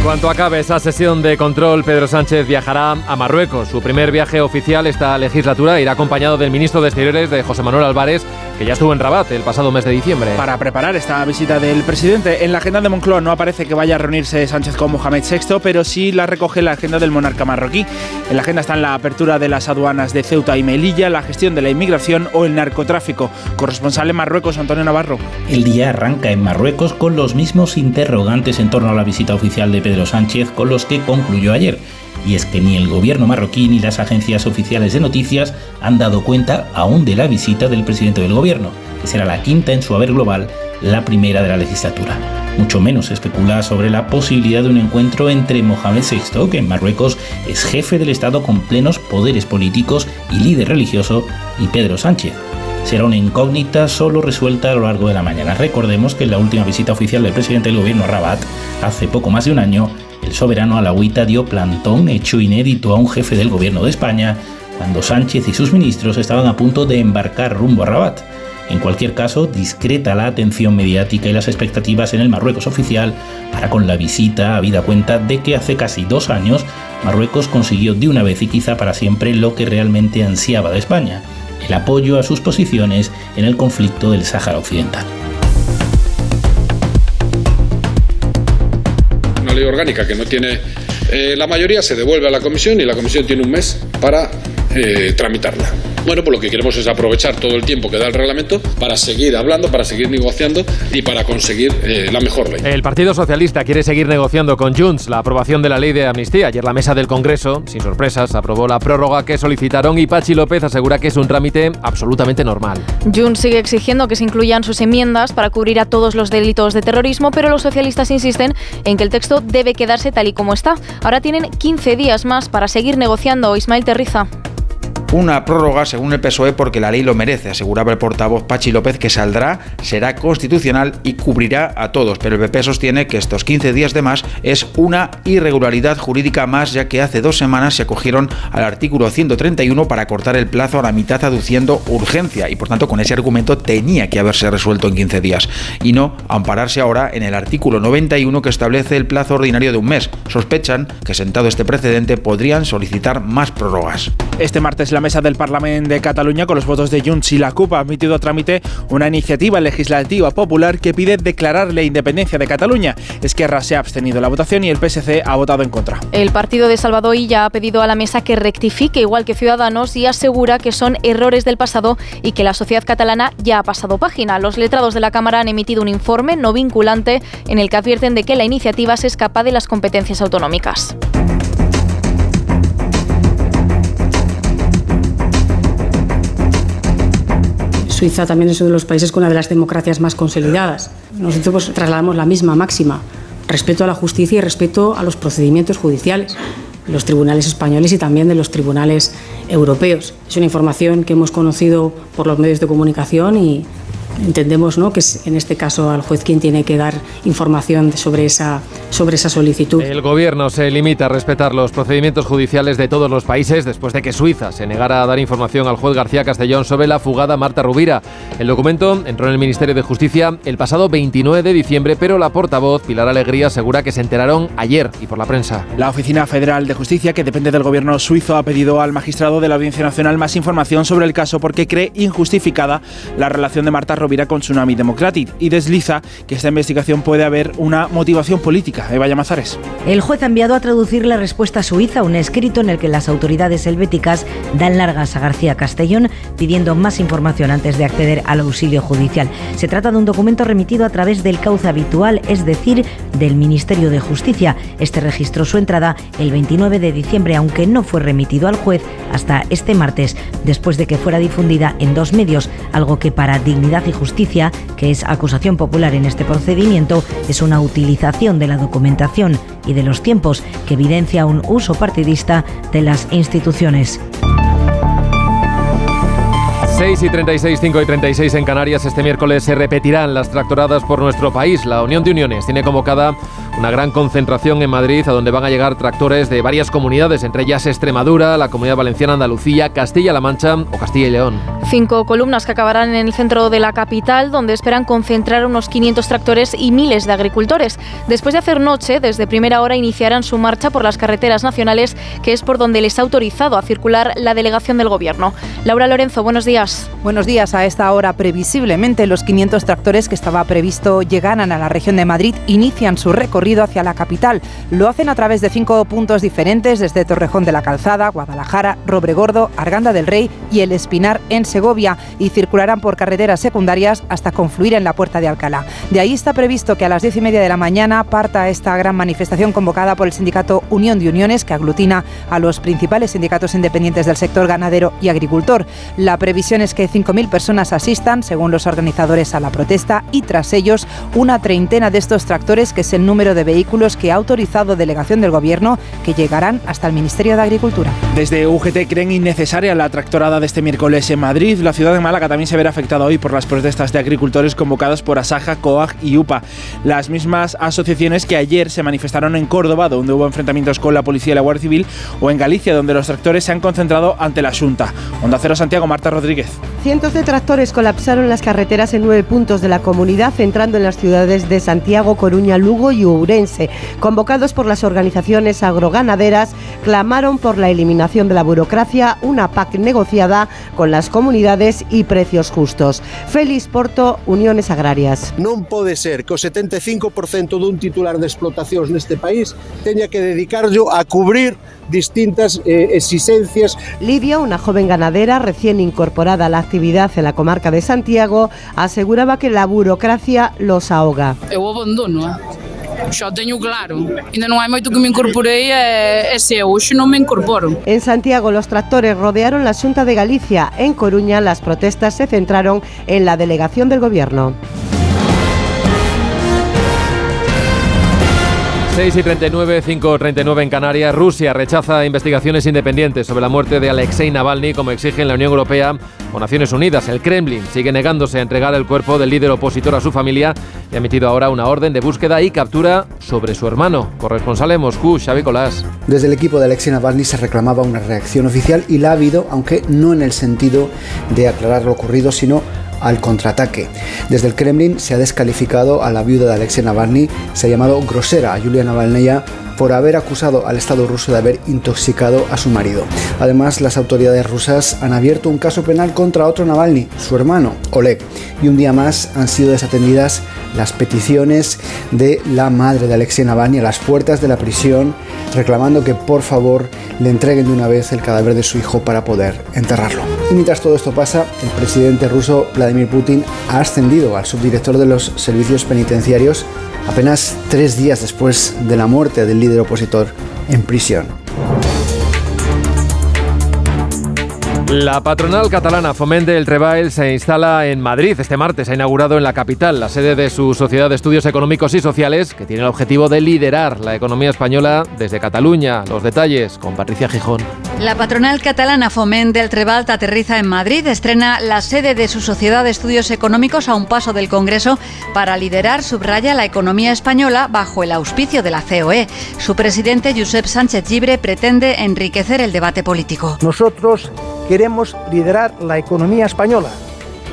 En cuanto acabe esa sesión de control, Pedro Sánchez viajará a Marruecos. Su primer viaje oficial esta legislatura irá acompañado del ministro de Exteriores, de José Manuel Álvarez, que ya estuvo en Rabat el pasado mes de diciembre. Para preparar esta visita del presidente, en la agenda de Moncloa no aparece que vaya a reunirse Sánchez con Mohamed VI, pero sí la recoge la agenda del monarca marroquí. En la agenda están la apertura de las aduanas de Ceuta y Melilla, la gestión de la inmigración o el narcotráfico. Corresponsal en Marruecos, Antonio Navarro. El día arranca en Marruecos con los mismos interrogantes en torno a la visita oficial de Pedro Sánchez con los que concluyó ayer. Y es que ni el gobierno marroquí ni las agencias oficiales de noticias han dado cuenta aún de la visita del presidente del gobierno, que será la quinta en su haber global, la primera de la legislatura. Mucho menos se especula sobre la posibilidad de un encuentro entre Mohamed VI, que en Marruecos es jefe del Estado con plenos poderes políticos y líder religioso, y Pedro Sánchez. Será una incógnita solo resuelta a lo largo de la mañana. Recordemos que en la última visita oficial del presidente del gobierno a Rabat, hace poco más de un año, el soberano alawita dio plantón hecho inédito a un jefe del gobierno de España cuando Sánchez y sus ministros estaban a punto de embarcar rumbo a Rabat. En cualquier caso, discreta la atención mediática y las expectativas en el Marruecos oficial para con la visita, habida cuenta de que hace casi dos años Marruecos consiguió de una vez y quizá para siempre lo que realmente ansiaba de España, el apoyo a sus posiciones en el conflicto del Sáhara Occidental. Una ley orgánica que no tiene eh, la mayoría se devuelve a la comisión y la comisión tiene un mes para eh, tramitarla. Bueno, pues lo que queremos es aprovechar todo el tiempo que da el reglamento para seguir hablando, para seguir negociando y para conseguir eh, la mejor ley. El Partido Socialista quiere seguir negociando con Junts la aprobación de la ley de amnistía. Ayer la mesa del Congreso, sin sorpresas, aprobó la prórroga que solicitaron y Pachi López asegura que es un trámite absolutamente normal. Junts sigue exigiendo que se incluyan sus enmiendas para cubrir a todos los delitos de terrorismo, pero los socialistas insisten en que el texto debe quedarse tal y como está. Ahora tienen 15 días más para seguir negociando. Ismael Terriza. Una prórroga según el PSOE porque la ley lo merece, aseguraba el portavoz Pachi López que saldrá, será constitucional y cubrirá a todos, pero el PP sostiene que estos 15 días de más es una irregularidad jurídica más ya que hace dos semanas se acogieron al artículo 131 para cortar el plazo a la mitad aduciendo urgencia y por tanto con ese argumento tenía que haberse resuelto en 15 días y no ampararse ahora en el artículo 91 que establece el plazo ordinario de un mes. Sospechan que sentado este precedente podrían solicitar más prórrogas. Este martes la mesa del Parlamento de Cataluña con los votos de Junts y la CUP ha admitido a trámite una iniciativa legislativa popular que pide declarar la independencia de Cataluña. Esquerra se ha abstenido en la votación y el PSC ha votado en contra. El partido de Salvador ya ha pedido a la mesa que rectifique igual que Ciudadanos y asegura que son errores del pasado y que la sociedad catalana ya ha pasado página. Los letrados de la Cámara han emitido un informe no vinculante en el que advierten de que la iniciativa se escapa de las competencias autonómicas. Suiza también es uno de los países con una de las democracias más consolidadas. Nosotros pues, trasladamos la misma máxima, respeto a la justicia y respeto a los procedimientos judiciales, los tribunales españoles y también de los tribunales europeos. Es una información que hemos conocido por los medios de comunicación y entendemos ¿no? que es en este caso al juez quien tiene que dar información sobre esa, sobre esa solicitud. El gobierno se limita a respetar los procedimientos judiciales de todos los países después de que Suiza se negara a dar información al juez García Castellón sobre la fugada Marta Rubira. El documento entró en el Ministerio de Justicia el pasado 29 de diciembre, pero la portavoz Pilar Alegría asegura que se enteraron ayer y por la prensa. La Oficina Federal de Justicia, que depende del gobierno suizo, ha pedido al magistrado de la Audiencia Nacional más información sobre el caso porque cree injustificada la relación de Marta Rovira con Tsunami Democratic y desliza que esta investigación puede haber una motivación política. Eva Llamazares. El juez ha enviado a traducir la respuesta suiza, un escrito en el que las autoridades helvéticas dan largas a García Castellón pidiendo más información antes de acceder al auxilio judicial. Se trata de un documento remitido a través del cauce habitual, es decir, del Ministerio de Justicia. Este registró su entrada el 29 de diciembre, aunque no fue remitido al juez hasta este martes, después de que fuera difundida en dos medios, algo que para Dignidad y Justicia, que es acusación popular en este procedimiento, es una utilización de la documentación y de los tiempos que evidencia un uso partidista de las instituciones. 6 y 36, 5 y 36 en Canarias. Este miércoles se repetirán las tractoradas por nuestro país. La Unión de Uniones tiene convocada una gran concentración en Madrid, a donde van a llegar tractores de varias comunidades, entre ellas Extremadura, la Comunidad Valenciana, Andalucía, Castilla-La Mancha o Castilla y León. Cinco columnas que acabarán en el centro de la capital, donde esperan concentrar unos 500 tractores y miles de agricultores. Después de hacer noche, desde primera hora iniciarán su marcha por las carreteras nacionales, que es por donde les ha autorizado a circular la delegación del Gobierno. Laura Lorenzo, buenos días. Buenos días. A esta hora, previsiblemente, los 500 tractores que estaba previsto llegaran a la región de Madrid inician su recorrido hacia la capital. Lo hacen a través de cinco puntos diferentes, desde Torrejón de la Calzada, Guadalajara, Robregordo, Arganda del Rey y El Espinar en Segovia y circularán por carreteras secundarias hasta confluir en la Puerta de Alcalá. De ahí está previsto que a las diez y media de la mañana parta esta gran manifestación convocada por el sindicato Unión de Uniones, que aglutina a los principales sindicatos independientes del sector ganadero y agricultor. La previsión es que 5.000 personas asistan, según los organizadores, a la protesta y tras ellos una treintena de estos tractores, que es el número de de vehículos que ha autorizado delegación del Gobierno que llegarán hasta el Ministerio de Agricultura. Desde UGT creen innecesaria la tractorada de este miércoles en Madrid. La ciudad de Málaga también se verá afectada hoy por las protestas de agricultores convocadas por Asaja, COAG y UPA. Las mismas asociaciones que ayer se manifestaron en Córdoba, donde hubo enfrentamientos con la policía y la Guardia Civil, o en Galicia, donde los tractores se han concentrado ante la Junta. Onda Cero Santiago, Marta Rodríguez. Cientos de tractores colapsaron las carreteras en nueve puntos de la comunidad, entrando en las ciudades de Santiago, Coruña, Lugo y Ourense convocados por las organizaciones agroganaderas, clamaron por la eliminación de la burocracia, una PAC negociada con las comunidades y precios justos. Félix Porto, Uniones Agrarias. Non pode ser que o 75% dun titular de explotacións neste país teña que dedicarlo a cubrir distintas eh, exigencias. Lidia, una joven ganadera recién incorporada a la actividad en la comarca de Santiago, aseguraba que la burocracia los ahoga. Eu abandono, eh? Xa teño claro. Ainda non hai moito que me incorporei e, e se hoxe non me incorporo. En Santiago los tractores rodearon la Xunta de Galicia. En Coruña las protestas se centraron en la delegación del gobierno. 6 y 39, 5 39 en Canarias. Rusia rechaza investigaciones independientes sobre la muerte de Alexei Navalny, como exigen la Unión Europea o Naciones Unidas. El Kremlin sigue negándose a entregar el cuerpo del líder opositor a su familia y ha emitido ahora una orden de búsqueda y captura sobre su hermano. Corresponsal en Moscú, Xavi Colás. Desde el equipo de Alexei Navalny se reclamaba una reacción oficial y la ha habido, aunque no en el sentido de aclarar lo ocurrido, sino al contraataque. Desde el Kremlin se ha descalificado a la viuda de Alexei Navalny, se ha llamado grosera a Yulia Navalnaya por haber acusado al Estado ruso de haber intoxicado a su marido. Además, las autoridades rusas han abierto un caso penal contra otro Navalny, su hermano, Oleg, y un día más han sido desatendidas las peticiones de la madre de Alexei Navalny a las puertas de la prisión, reclamando que por favor le entreguen de una vez el cadáver de su hijo para poder enterrarlo. Y mientras todo esto pasa, el presidente ruso Vladimir Putin ha ascendido al subdirector de los servicios penitenciarios apenas tres días después de la muerte del líder opositor en prisión. La patronal catalana Foment del Treball se instala en Madrid. Este martes ha inaugurado en la capital la sede de su Sociedad de Estudios Económicos y Sociales, que tiene el objetivo de liderar la economía española desde Cataluña. Los detalles con Patricia Gijón. La patronal catalana Foment del Treball aterriza en Madrid, estrena la sede de su Sociedad de Estudios Económicos a un paso del Congreso para liderar, subraya, la economía española bajo el auspicio de la COE. Su presidente, Josep Sánchez Gibre, pretende enriquecer el debate político. Nosotros queremos liderar la economía española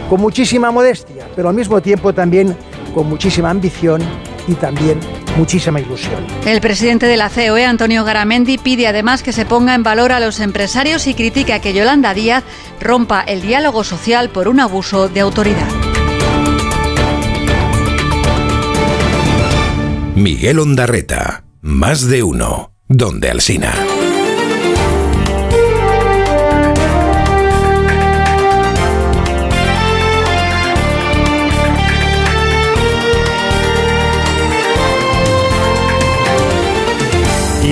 con muchísima modestia, pero al mismo tiempo también con muchísima ambición y también muchísima ilusión. El presidente de la COE, Antonio Garamendi, pide además que se ponga en valor a los empresarios y critica que Yolanda Díaz rompa el diálogo social por un abuso de autoridad. Miguel Ondarreta, más de uno, donde Alsina.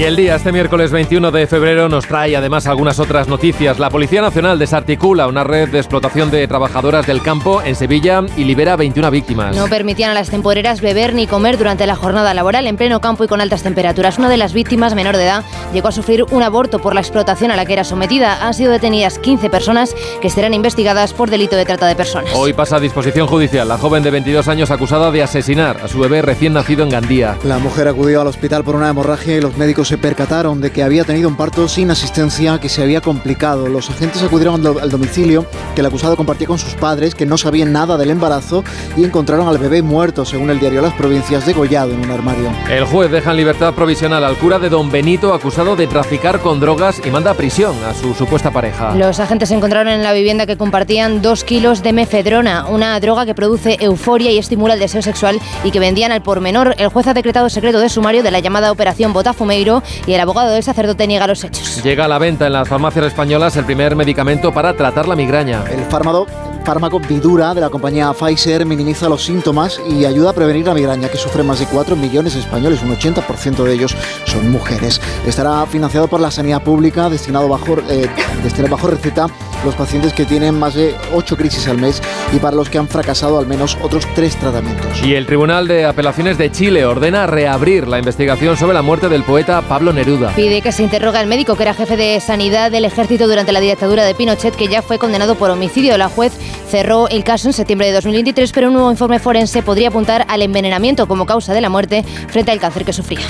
El día, este miércoles 21 de febrero, nos trae además algunas otras noticias. La Policía Nacional desarticula una red de explotación de trabajadoras del campo en Sevilla y libera 21 víctimas. No permitían a las temporeras beber ni comer durante la jornada laboral en pleno campo y con altas temperaturas. Una de las víctimas, menor de edad, llegó a sufrir un aborto por la explotación a la que era sometida. Han sido detenidas 15 personas que serán investigadas por delito de trata de personas. Hoy pasa a disposición judicial la joven de 22 años acusada de asesinar a su bebé recién nacido en Gandía. La mujer acudió al hospital por una hemorragia y los médicos se percataron de que había tenido un parto sin asistencia que se había complicado. Los agentes acudieron al domicilio que el acusado compartía con sus padres, que no sabían nada del embarazo, y encontraron al bebé muerto, según el diario Las Provincias, degollado en un armario. El juez deja en libertad provisional al cura de Don Benito acusado de traficar con drogas y manda a prisión a su supuesta pareja. Los agentes encontraron en la vivienda que compartían dos kilos de mefedrona, una droga que produce euforia y estimula el deseo sexual y que vendían al por menor. El juez ha decretado secreto de sumario de la llamada Operación Botafumeiro y el abogado del sacerdote niega los hechos. Llega a la venta en las farmacias españolas el primer medicamento para tratar la migraña. El fármaco, fármaco Vidura de la compañía Pfizer minimiza los síntomas y ayuda a prevenir la migraña que sufren más de 4 millones de españoles, un 80% de ellos son mujeres. Estará financiado por la sanidad pública, destinado bajo, eh, destinado bajo receta los pacientes que tienen más de 8 crisis al mes y para los que han fracasado al menos otros 3 tratamientos. Y el Tribunal de Apelaciones de Chile ordena reabrir la investigación sobre la muerte del poeta Pablo Neruda. Pide que se interrogue al médico que era jefe de sanidad del ejército durante la dictadura de Pinochet, que ya fue condenado por homicidio. La juez cerró el caso en septiembre de 2023, pero un nuevo informe forense podría apuntar al envenenamiento como causa de la muerte frente al cáncer que sufría.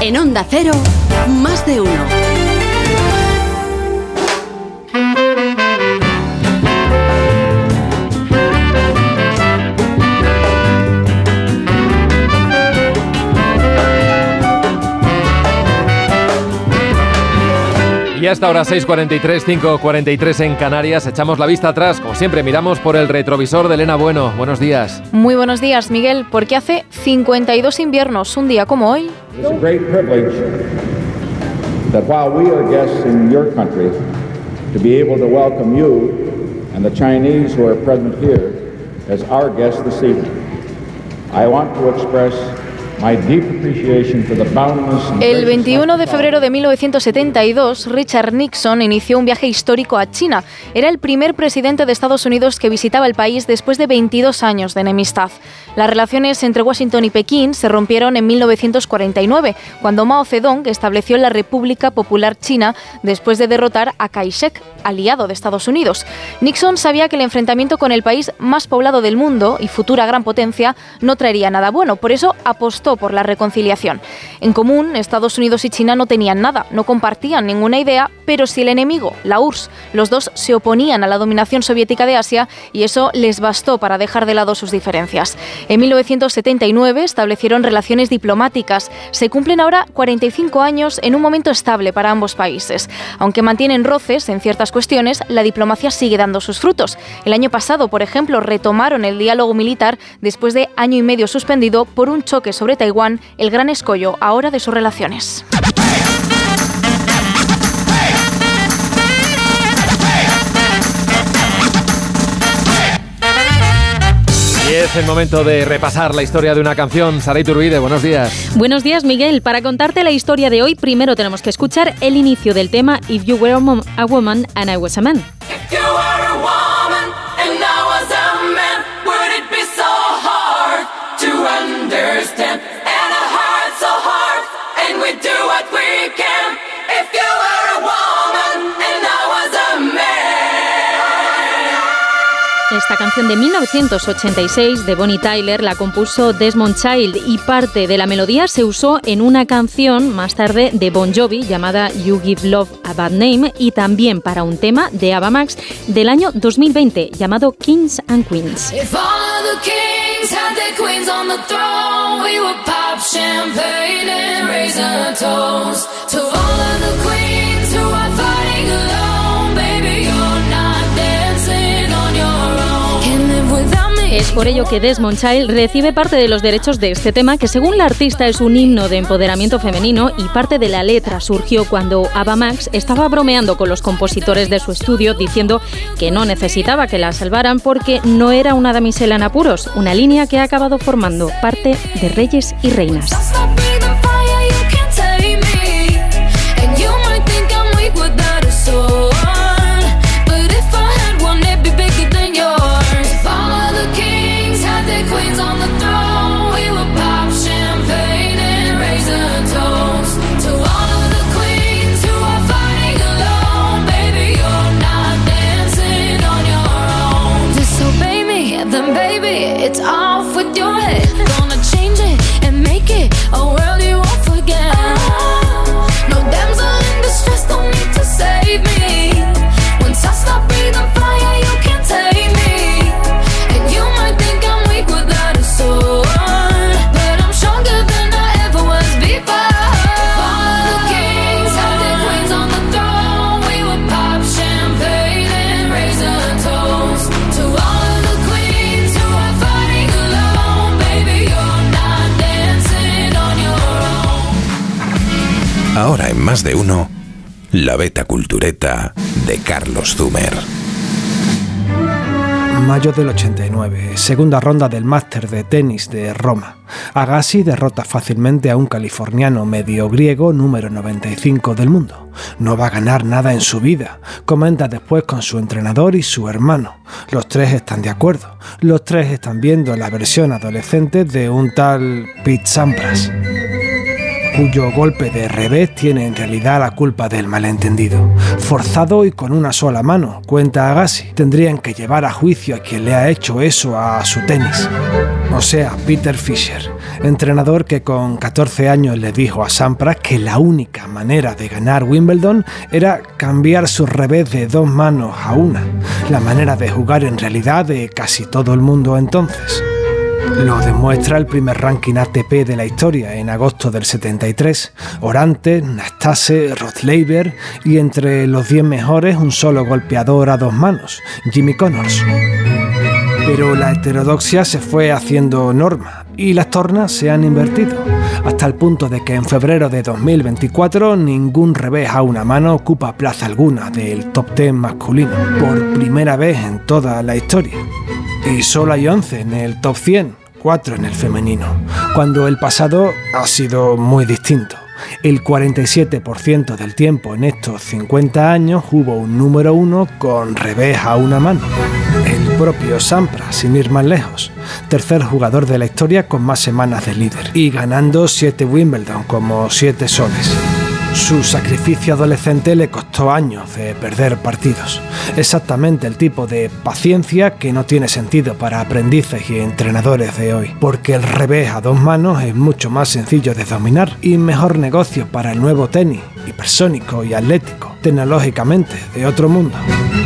En Onda Cero, más de uno. Y hasta ahora 6.43, 5.43 en Canarias. Echamos la vista atrás. Como siempre, miramos por el retrovisor de Elena Bueno. Buenos días. Muy buenos días, Miguel, porque hace 52 inviernos, un día como hoy, It's a great privilege that while we are guests in your country, to be able to welcome you and the Chinese who are present here as our guests this evening. I want to express El gracious 21 de febrero de 1972, Richard Nixon inició un viaje histórico a China. Era el primer presidente de Estados Unidos que visitaba el país después de 22 años de enemistad. Las relaciones entre Washington y Pekín se rompieron en 1949, cuando Mao Zedong estableció la República Popular China después de derrotar a Kai-shek, aliado de Estados Unidos. Nixon sabía que el enfrentamiento con el país más poblado del mundo y futura gran potencia no traería nada bueno, por eso apostó por la reconciliación. En común, Estados Unidos y China no tenían nada, no compartían ninguna idea, pero si el enemigo, la URSS, los dos se oponían a la dominación soviética de Asia y eso les bastó para dejar de lado sus diferencias. En 1979 establecieron relaciones diplomáticas. Se cumplen ahora 45 años en un momento estable para ambos países. Aunque mantienen roces en ciertas cuestiones, la diplomacia sigue dando sus frutos. El año pasado, por ejemplo, retomaron el diálogo militar después de año y medio suspendido por un choque sobre Taiwán, el gran escollo ahora de sus relaciones. Y es el momento de repasar la historia de una canción. Saray Turbide, buenos días. Buenos días, Miguel. Para contarte la historia de hoy, primero tenemos que escuchar el inicio del tema If You Were a, Woman and I Was a Man. Esta canción de 1986 de Bonnie Tyler la compuso Desmond Child y parte de la melodía se usó en una canción más tarde de Bon Jovi llamada You Give Love a Bad Name y también para un tema de Ava Max del año 2020 llamado Kings and Queens. Es por ello que Desmond Child recibe parte de los derechos de este tema, que según la artista es un himno de empoderamiento femenino y parte de la letra surgió cuando Ava Max estaba bromeando con los compositores de su estudio diciendo que no necesitaba que la salvaran porque no era una damisela en apuros, una línea que ha acabado formando parte de Reyes y Reinas. Ahora en más de uno, la beta cultureta de Carlos Zumer. Mayo del 89, segunda ronda del máster de tenis de Roma. Agassi derrota fácilmente a un californiano medio griego número 95 del mundo. No va a ganar nada en su vida, comenta después con su entrenador y su hermano. Los tres están de acuerdo. Los tres están viendo la versión adolescente de un tal Pete Sampras cuyo golpe de revés tiene en realidad la culpa del malentendido. Forzado y con una sola mano, cuenta Agassi, tendrían que llevar a juicio a quien le ha hecho eso a su tenis. O sea, Peter Fischer, entrenador que con 14 años le dijo a Sampras que la única manera de ganar Wimbledon era cambiar su revés de dos manos a una, la manera de jugar en realidad de casi todo el mundo entonces. Lo demuestra el primer ranking ATP de la historia en agosto del 73. Orante, Nastase, Rothleiber y entre los 10 mejores un solo golpeador a dos manos, Jimmy Connors. Pero la heterodoxia se fue haciendo norma y las tornas se han invertido, hasta el punto de que en febrero de 2024 ningún revés a una mano ocupa plaza alguna del top 10 masculino, por primera vez en toda la historia. Y solo hay 11 en el top 100, 4 en el femenino, cuando el pasado ha sido muy distinto. El 47% del tiempo en estos 50 años hubo un número uno con revés a una mano. El propio Sampras, sin ir más lejos. Tercer jugador de la historia con más semanas de líder. Y ganando 7 Wimbledon como 7 soles. Su sacrificio adolescente le costó años de perder partidos. Exactamente el tipo de paciencia que no tiene sentido para aprendices y entrenadores de hoy. Porque el revés a dos manos es mucho más sencillo de dominar y mejor negocio para el nuevo tenis, hipersónico y atlético, tecnológicamente de otro mundo.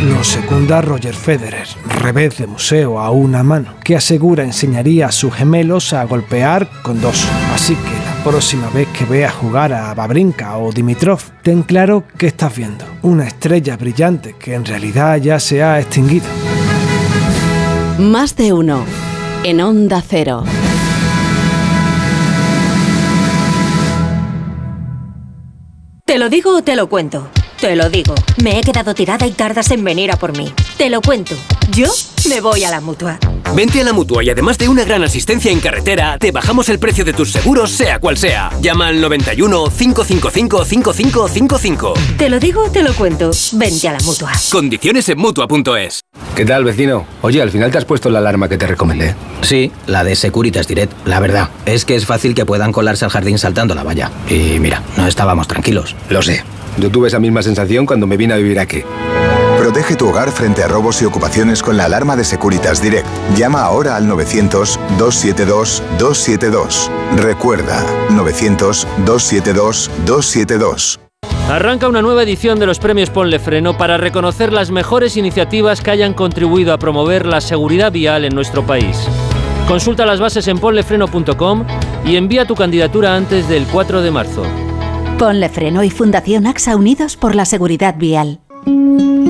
Lo secunda Roger Federer, revés de museo a una mano, que asegura enseñaría a sus gemelos a golpear con dos. Así que próxima vez que veas jugar a Babrinka o Dimitrov, ten claro que estás viendo. Una estrella brillante que en realidad ya se ha extinguido. Más de uno. En Onda Cero. ¿Te lo digo o te lo cuento? Te lo digo. Me he quedado tirada y tardas en venir a por mí. Te lo cuento. Yo me voy a la mutua. Vente a la mutua y además de una gran asistencia en carretera, te bajamos el precio de tus seguros, sea cual sea. Llama al 91 555 5555. Te lo digo o te lo cuento. Vente a la mutua. Condiciones en mutua.es. ¿Qué tal, vecino? Oye, al final te has puesto la alarma que te recomendé. Sí, la de Securitas Direct. La verdad, es que es fácil que puedan colarse al jardín saltando la valla. Y mira, no estábamos tranquilos. Lo sé. Yo tuve esa misma sensación cuando me vine a vivir aquí. Protege tu hogar frente a robos y ocupaciones con la alarma de Securitas Direct. Llama ahora al 900-272-272. Recuerda, 900-272-272. Arranca una nueva edición de los premios Ponle Freno para reconocer las mejores iniciativas que hayan contribuido a promover la seguridad vial en nuestro país. Consulta las bases en ponlefreno.com y envía tu candidatura antes del 4 de marzo. Ponle Freno y Fundación AXA Unidos por la Seguridad Vial.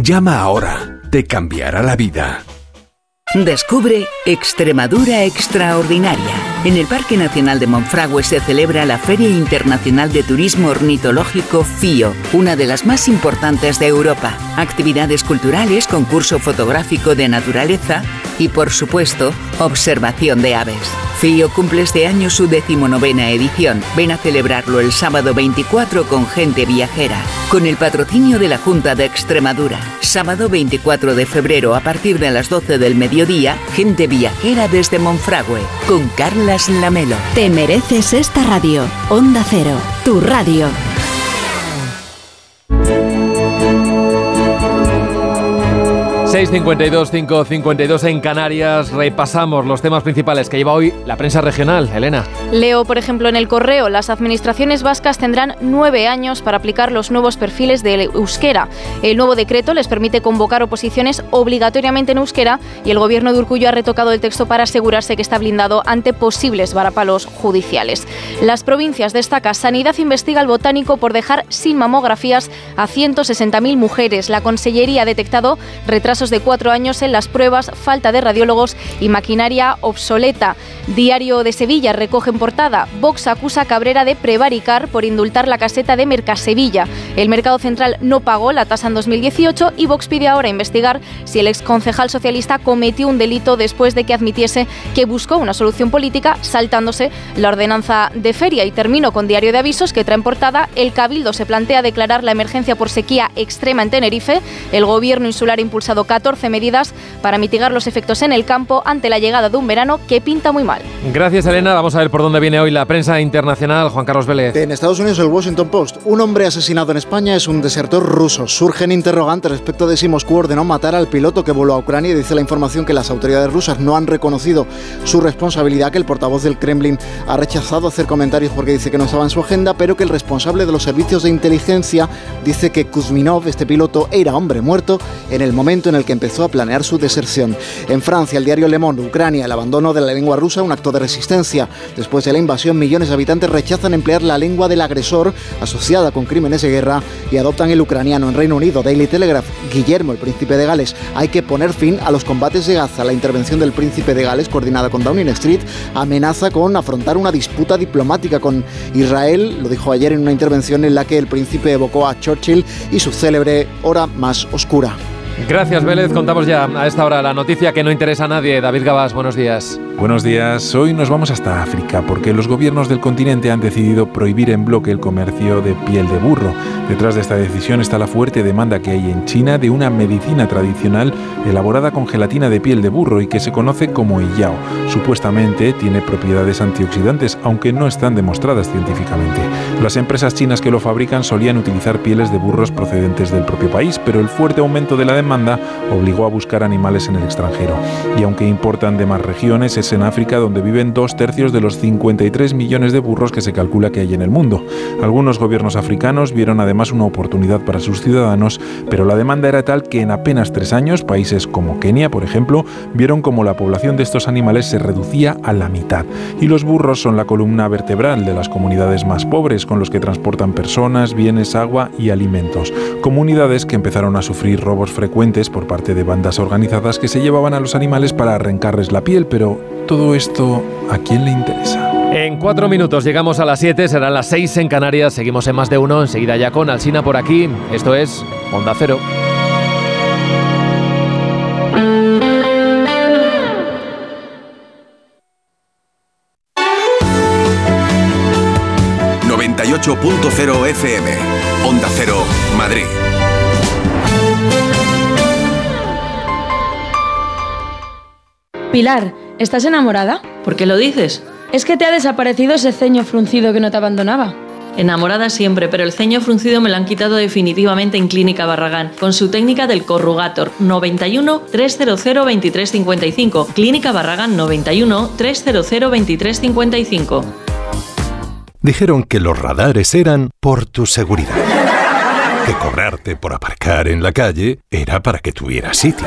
Llama ahora, te cambiará la vida. Descubre Extremadura Extraordinaria. En el Parque Nacional de Monfragüe se celebra la Feria Internacional de Turismo Ornitológico FIO, una de las más importantes de Europa. Actividades culturales, concurso fotográfico de naturaleza y, por supuesto, observación de aves. FIO cumple este año su decimonovena edición. Ven a celebrarlo el sábado 24 con gente viajera, con el patrocinio de la Junta de Extremadura. Sábado 24 de febrero a partir de las 12 del mediodía, gente viajera desde Monfragüe, con Carlas Lamelo. Te mereces esta radio. Onda Cero, tu radio. 652 552 en Canarias. Repasamos los temas principales que lleva hoy la prensa regional. Elena. Leo, por ejemplo, en el correo, las administraciones vascas tendrán nueve años para aplicar los nuevos perfiles de euskera. El nuevo decreto les permite convocar oposiciones obligatoriamente en euskera y el gobierno de Urcullo ha retocado el texto para asegurarse que está blindado ante posibles varapalos judiciales. Las provincias destaca Sanidad investiga al botánico por dejar sin mamografías a 160.000 mujeres. La Consellería ha detectado retrasos de cuatro años en las pruebas, falta de radiólogos y maquinaria obsoleta. Diario de Sevilla recoge en portada, Vox acusa a Cabrera de prevaricar por indultar la caseta de Mercasevilla. El mercado central no pagó la tasa en 2018 y Vox pide ahora investigar si el exconcejal socialista cometió un delito después de que admitiese que buscó una solución política saltándose la ordenanza de feria. Y termino con Diario de Avisos que trae en portada, el Cabildo se plantea declarar la emergencia por sequía extrema en Tenerife. El gobierno insular ha impulsado 14 medidas para mitigar los efectos en el campo ante la llegada de un verano que pinta muy mal. Gracias, Elena. Vamos a ver por dónde viene hoy la prensa internacional. Juan Carlos Vélez. En Estados Unidos, el Washington Post. Un hombre asesinado en España es un desertor ruso. Surgen interrogantes respecto de si Moscú ordenó matar al piloto que voló a Ucrania. Dice la información que las autoridades rusas no han reconocido su responsabilidad, que el portavoz del Kremlin ha rechazado hacer comentarios porque dice que no estaba en su agenda, pero que el responsable de los servicios de inteligencia dice que Kuzminov, este piloto, era hombre muerto en el momento en el que empezó a planear su deserción. En Francia, el diario Le Monde, Ucrania, el abandono de la lengua rusa, un acto de resistencia. Después de la invasión, millones de habitantes rechazan emplear la lengua del agresor asociada con crímenes de guerra y adoptan el ucraniano. En Reino Unido, Daily Telegraph, Guillermo, el príncipe de Gales, hay que poner fin a los combates de Gaza. La intervención del príncipe de Gales, coordinada con Downing Street, amenaza con afrontar una disputa diplomática con Israel. Lo dijo ayer en una intervención en la que el príncipe evocó a Churchill y su célebre hora más oscura. Gracias, Vélez. Contamos ya a esta hora la noticia que no interesa a nadie. David Gabas, buenos días. Buenos días. Hoy nos vamos hasta África porque los gobiernos del continente han decidido prohibir en bloque el comercio de piel de burro. Detrás de esta decisión está la fuerte demanda que hay en China de una medicina tradicional elaborada con gelatina de piel de burro y que se conoce como Iyao. Supuestamente tiene propiedades antioxidantes, aunque no están demostradas científicamente. Las empresas chinas que lo fabrican solían utilizar pieles de burros procedentes del propio país, pero el fuerte aumento de la demanda obligó a buscar animales en el extranjero. Y aunque importan de más regiones, es en África donde viven dos tercios de los 53 millones de burros que se calcula que hay en el mundo. Algunos gobiernos africanos vieron además una oportunidad para sus ciudadanos, pero la demanda era tal que en apenas tres años países como Kenia, por ejemplo, vieron como la población de estos animales se reducía a la mitad. Y los burros son la columna vertebral de las comunidades más pobres, con los que transportan personas, bienes, agua y alimentos. Comunidades que empezaron a sufrir robos frecuentes por parte de bandas organizadas que se llevaban a los animales para arrancarles la piel, pero todo esto, ¿a quién le interesa? En cuatro minutos llegamos a las siete, serán las seis en Canarias, seguimos en más de uno, enseguida ya con Alsina por aquí, esto es Onda Cero. .0 FM, Onda Cero, Madrid. Pilar, ¿estás enamorada? ¿Por qué lo dices? Es que te ha desaparecido ese ceño fruncido que no te abandonaba. Enamorada siempre, pero el ceño fruncido me lo han quitado definitivamente en Clínica Barragán, con su técnica del corrugator 91 300 2355. Clínica Barragán 91 300 2355. Dijeron que los radares eran por tu seguridad. Que cobrarte por aparcar en la calle era para que tuvieras sitio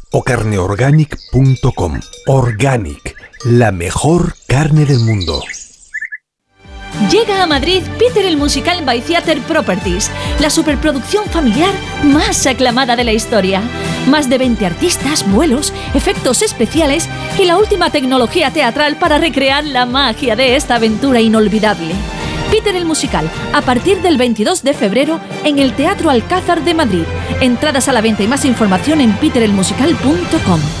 o carneorganic.com. Organic, la mejor carne del mundo. Llega a Madrid Peter el Musical by Theater Properties, la superproducción familiar más aclamada de la historia. Más de 20 artistas, vuelos, efectos especiales y la última tecnología teatral para recrear la magia de esta aventura inolvidable. Peter el Musical, a partir del 22 de febrero en el Teatro Alcázar de Madrid. Entradas a la venta y más información en peterelmusical.com.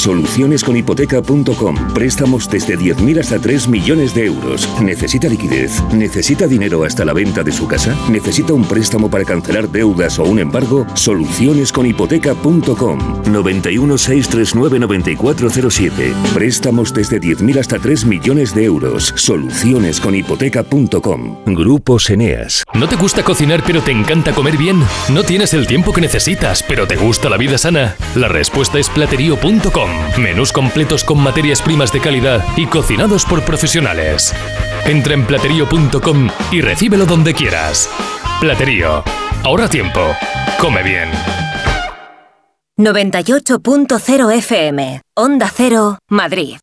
Solucionesconhipoteca.com. Préstamos desde 10.000 hasta 3 millones de euros. ¿Necesita liquidez? ¿Necesita dinero hasta la venta de su casa? ¿Necesita un préstamo para cancelar deudas o un embargo? Solucionesconhipoteca.com. 91 639 9407. Préstamos desde 10.000 hasta 3 millones de euros. Solucionesconhipoteca.com. Grupos Eneas. ¿No te gusta cocinar pero te encanta comer bien? ¿No tienes el tiempo que necesitas pero te gusta la vida sana? La respuesta es platerío.com. Menús completos con materias primas de calidad y cocinados por profesionales. Entra en platerío.com y recíbelo donde quieras. Platerío. Ahorra tiempo. Come bien. 98.0 FM. Onda Cero, Madrid.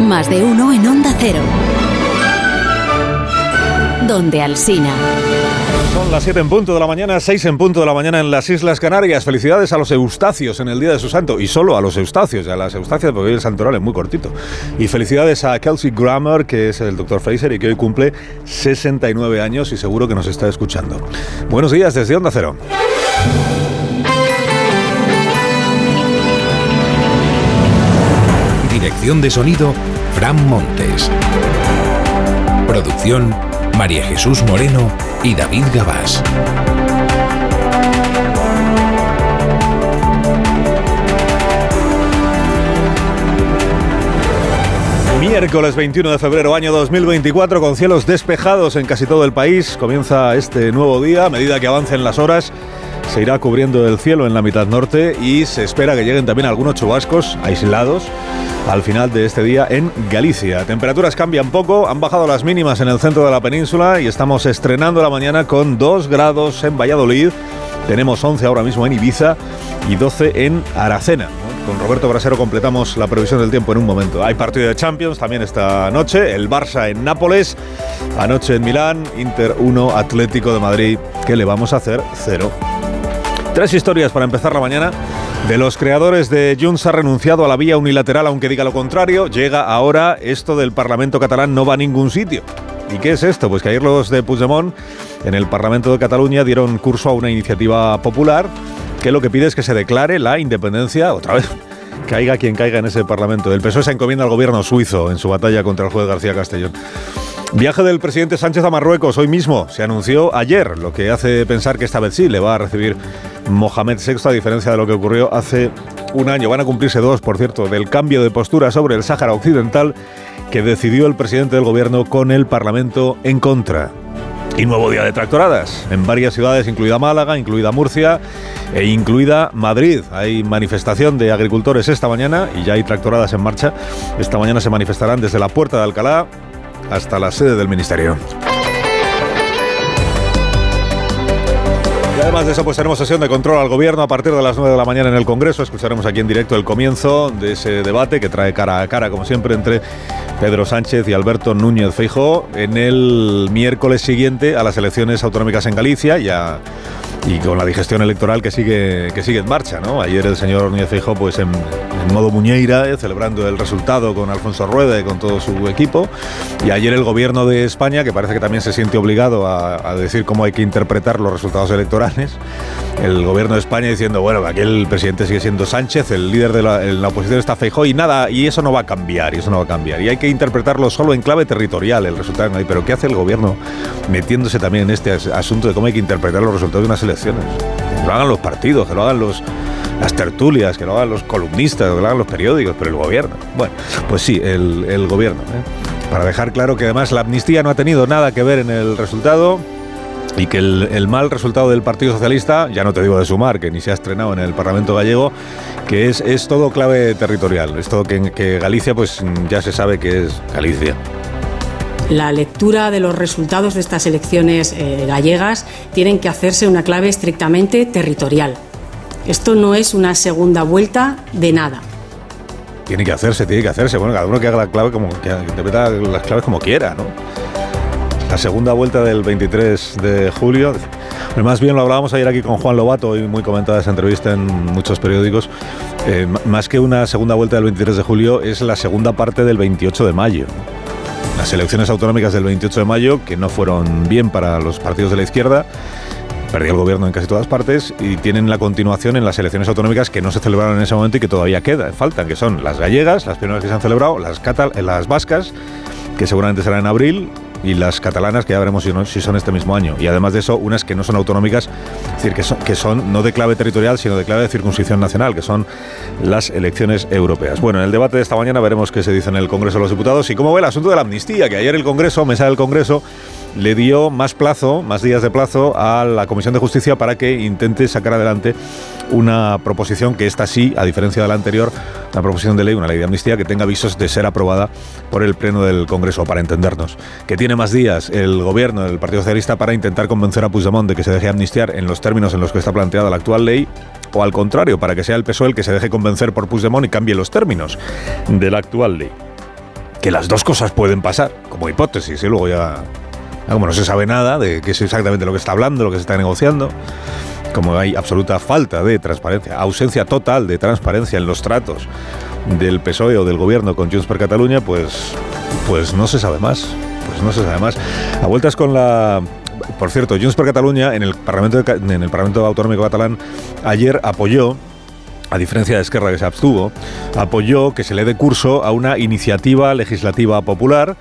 Más de uno en Onda Cero. Donde Alsina. Son las 7 en punto de la mañana, 6 en punto de la mañana en las Islas Canarias. Felicidades a los eustacios en el Día de su Santo. Y solo a los eustacios, a las eustacias, porque hoy el santoral es muy cortito. Y felicidades a Kelsey Grammer, que es el doctor Fraser y que hoy cumple 69 años y seguro que nos está escuchando. Buenos días desde Onda Cero. Dirección de sonido, Fran Montes. Producción, María Jesús Moreno y David Gabás. Miércoles 21 de febrero, año 2024, con cielos despejados en casi todo el país. Comienza este nuevo día. A medida que avancen las horas, se irá cubriendo el cielo en la mitad norte y se espera que lleguen también algunos chubascos aislados al final de este día en Galicia. Temperaturas cambian poco, han bajado las mínimas en el centro de la península y estamos estrenando la mañana con 2 grados en Valladolid. Tenemos 11 ahora mismo en Ibiza y 12 en Aracena. Con Roberto Brasero completamos la previsión del tiempo en un momento. Hay partido de Champions también esta noche, el Barça en Nápoles, anoche en Milán, Inter 1, Atlético de Madrid. ¿Qué le vamos a hacer? Cero. Tres historias para empezar la mañana. De los creadores de Junts ha renunciado a la vía unilateral, aunque diga lo contrario. Llega ahora esto del Parlamento catalán no va a ningún sitio. ¿Y qué es esto? Pues que ayer los de Puigdemont en el Parlamento de Cataluña dieron curso a una iniciativa popular que lo que pide es que se declare la independencia otra vez. Caiga quien caiga en ese Parlamento. El PSOE se encomienda al gobierno suizo en su batalla contra el juez García Castellón. Viaje del presidente Sánchez a Marruecos hoy mismo. Se anunció ayer, lo que hace pensar que esta vez sí le va a recibir Mohamed VI, a diferencia de lo que ocurrió hace un año. Van a cumplirse dos, por cierto, del cambio de postura sobre el Sáhara Occidental que decidió el presidente del gobierno con el Parlamento en contra. Y nuevo día de tractoradas en varias ciudades, incluida Málaga, incluida Murcia e incluida Madrid. Hay manifestación de agricultores esta mañana y ya hay tractoradas en marcha. Esta mañana se manifestarán desde la Puerta de Alcalá hasta la sede del Ministerio. Además de eso, pues tenemos sesión de control al gobierno a partir de las 9 de la mañana en el Congreso. Escucharemos aquí en directo el comienzo de ese debate que trae cara a cara, como siempre, entre Pedro Sánchez y Alberto Núñez Feijóo en el miércoles siguiente a las elecciones autonómicas en Galicia y, a, y con la digestión electoral que sigue, que sigue en marcha. ¿no? Ayer el señor Núñez Feijóo pues en, en modo muñeira, eh, celebrando el resultado con Alfonso Rueda y con todo su equipo. Y ayer el gobierno de España, que parece que también se siente obligado a, a decir cómo hay que interpretar los resultados electorales, el gobierno de España diciendo, bueno, aquí el presidente sigue siendo Sánchez, el líder de la, la oposición está Feijóo y nada, y eso no va a cambiar, y eso no va a cambiar. Y hay que interpretarlo solo en clave territorial, el resultado. Pero ¿qué hace el gobierno metiéndose también en este asunto de cómo hay que interpretar los resultados de unas elecciones? Que lo hagan los partidos, que lo hagan los, las tertulias, que lo hagan los columnistas, que lo hagan los periódicos, pero el gobierno. Bueno, pues sí, el, el gobierno. ¿eh? Para dejar claro que además la amnistía no ha tenido nada que ver en el resultado y que el, mal resultado del Partido Socialista, ya no te digo de sumar, que ni se ha estrenado en el Parlamento gallego, que es, es todo clave territorial. Es todo que, que Galicia, pues ya se sabe que es Galicia. La lectura de los resultados de estas elecciones eh, gallegas tienen que hacerse una clave estrictamente territorial. Esto no es una segunda vuelta de nada. Tiene que hacerse, tiene que hacerse. Bueno, cada uno que haga la clave como que interpreta las claves como quiera, ¿no? La segunda vuelta del 23 de julio. Más bien lo hablábamos ayer aquí con Juan Lobato, y muy comentada esa entrevista en muchos periódicos. Eh, más que una segunda vuelta del 23 de julio, es la segunda parte del 28 de mayo. Las elecciones autonómicas del 28 de mayo, que no fueron bien para los partidos de la izquierda, perdió el gobierno en casi todas partes y tienen la continuación en las elecciones autonómicas que no se celebraron en ese momento y que todavía quedan, faltan, que son las gallegas, las primeras que se han celebrado, las, catal las vascas, que seguramente serán en abril, y las catalanas, que ya veremos si, son este mismo año. Y además de eso, unas que no son autonómicas, es decir, que son, que son no de clave territorial, sino de clave de circunscripción nacional, que son las elecciones europeas. Bueno, en el debate de esta mañana veremos qué se dice en el Congreso de los Diputados y cómo ve el asunto de la amnistía, que ayer el Congreso, mesa del Congreso, le dio más plazo, más días de plazo a la Comisión de Justicia para que intente sacar adelante una proposición que esta sí, a diferencia de la anterior, una proposición de ley, una ley de amnistía que tenga avisos de ser aprobada por el Pleno del Congreso, para entendernos. Que tiene más días el gobierno del Partido Socialista para intentar convencer a Puigdemont de que se deje amnistiar en los términos en los que está planteada la actual ley, o al contrario, para que sea el PSOE el que se deje convencer por Puigdemont y cambie los términos de la actual ley. Que las dos cosas pueden pasar, como hipótesis, y luego ya como no se sabe nada de qué es exactamente lo que está hablando, lo que se está negociando, como hay absoluta falta de transparencia, ausencia total de transparencia en los tratos del PSOE o del gobierno con Junts per Cataluña, pues, pues no se sabe más. Pues no se sabe más. A vueltas con la por cierto, Junts per Cataluña en el Parlamento en el Parlamento Autonómico catalán ayer apoyó a diferencia de Esquerra que se abstuvo, apoyó que se le dé curso a una iniciativa legislativa popular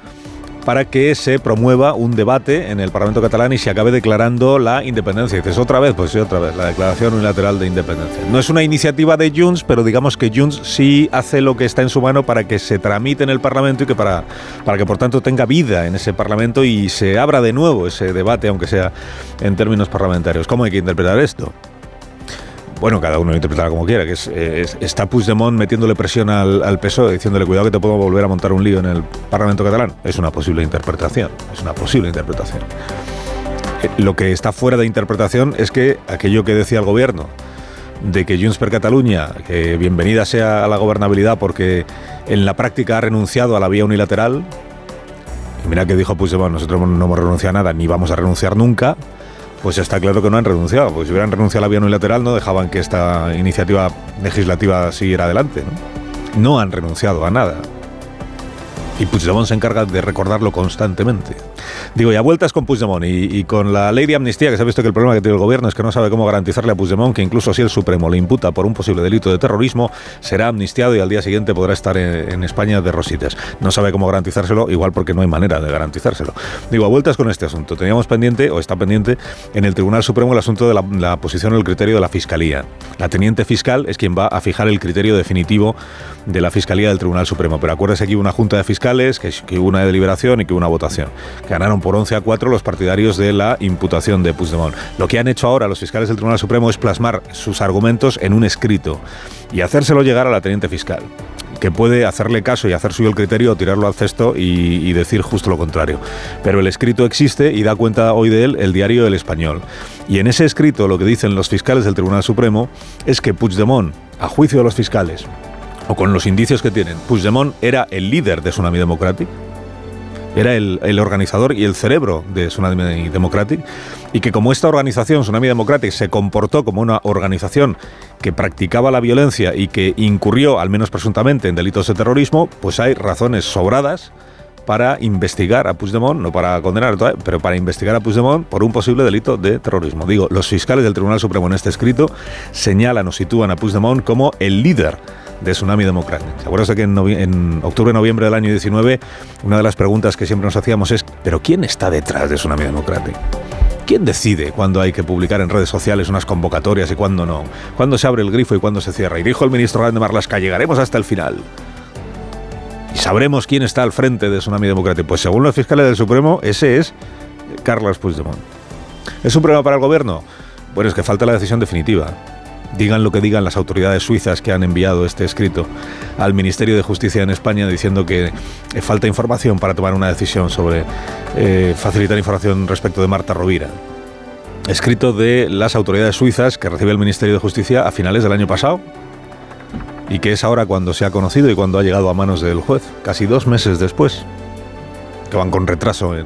para que se promueva un debate en el Parlamento catalán y se acabe declarando la independencia. dices, otra vez, pues sí, otra vez, la declaración unilateral de independencia. No es una iniciativa de Junts, pero digamos que Junts sí hace lo que está en su mano para que se tramite en el Parlamento y que para, para que por tanto tenga vida en ese Parlamento y se abra de nuevo ese debate, aunque sea en términos parlamentarios. ¿Cómo hay que interpretar esto? Bueno, cada uno lo interpretará como quiera, que es, está Puigdemont metiéndole presión al, al, PSOE, diciéndole cuidado que te puedo volver a montar un lío en el Parlamento catalán. Es una posible interpretación, es una posible interpretación. Eh, lo que está fuera de interpretación es que aquello que decía el gobierno, de que Junts per Catalunya, que bienvenida sea a la gobernabilidad porque en la práctica ha renunciado a la vía unilateral, mira que dijo Puigdemont, nosotros no hemos renunciado a nada, ni vamos a renunciar nunca, pues está claro que no han renunciado. Pues si hubieran renunciado a la vía unilateral no dejaban que esta iniciativa legislativa siguiera adelante. No, no han renunciado a nada. Y Puigdemont se encarga de recordarlo constantemente. Digo, y a vueltas con Puigdemont y, con la ley de amnistía, que se ha visto que el problema que tiene el gobierno es que no sabe cómo garantizarle a Puigdemont que incluso si el Supremo le imputa por un posible delito de terrorismo, será amnistiado y al día siguiente podrá estar en, España de rositas. No sabe cómo garantizárselo, igual porque no hay manera de garantizárselo. Digo, a vueltas con este asunto. Teníamos pendiente, o está pendiente, en el Tribunal Supremo el asunto de la, posición o el criterio de la Fiscalía. La teniente fiscal es quien va a fijar el criterio definitivo de la Fiscalía del Tribunal Supremo. Pero acuérdese que hubo una junta de fiscales, que, que hubo una deliberación y que hubo una votación. Ganaron por 11 a 4 los partidarios de la imputación de Puigdemont. Lo que han hecho ahora los fiscales del Tribunal Supremo es plasmar sus argumentos en un escrito y hacérselo llegar a la teniente fiscal que puede hacerle caso y hacer suyo el criterio o tirarlo al cesto y, decir justo lo contrario. Pero el escrito existe y da cuenta hoy de él el diario El Español. Y en ese escrito lo que dicen los fiscales del Tribunal Supremo es que Puigdemont, a juicio de los fiscales, o con los indicios que tienen, Puigdemont era el líder de Tsunami Democratic, era el, organizador y el cerebro de Tsunami Democratic, y que como esta organización, Tsunami Democratic, se comportó como una organización que practicaba la violencia y que incurrió, al menos presuntamente, en delitos de terrorismo, pues hay razones sobradas para investigar a Puigdemont, no para condenar, pero para investigar a Puigdemont por un posible delito de terrorismo. Digo, los fiscales del Tribunal Supremo en este escrito señalan o sitúan a Puigdemont como el líder de Tsunami Democratic. ¿Se acuerdan que en, en octubre-noviembre del año 19 una de las preguntas que siempre nos hacíamos es, ¿pero quién está detrás de Tsunami Democratic? ¿Quién decide cuándo hay que publicar en redes sociales unas convocatorias y cuándo no? ¿Cuándo se abre el grifo y cuándo se cierra? Y dijo el ministro Grande Marlasca, llegaremos hasta el final. Y sabremos quién está al frente de Tsunami Democratic. Pues según los fiscales del Supremo, ese es Carlos Puigdemont. ¿Es un problema para el gobierno? Bueno, es que falta la decisión definitiva. Digan lo que digan las autoridades suizas que han enviado este escrito al Ministerio de Justicia en España diciendo que eh, falta información para tomar una decisión sobre eh, facilitar información respecto de Marta Rovira. Escrito de las autoridades suizas que recibe el Ministerio de Justicia a finales del año pasado y que es ahora cuando se ha conocido y cuando ha llegado a manos del juez, casi dos meses después, que van con retraso en,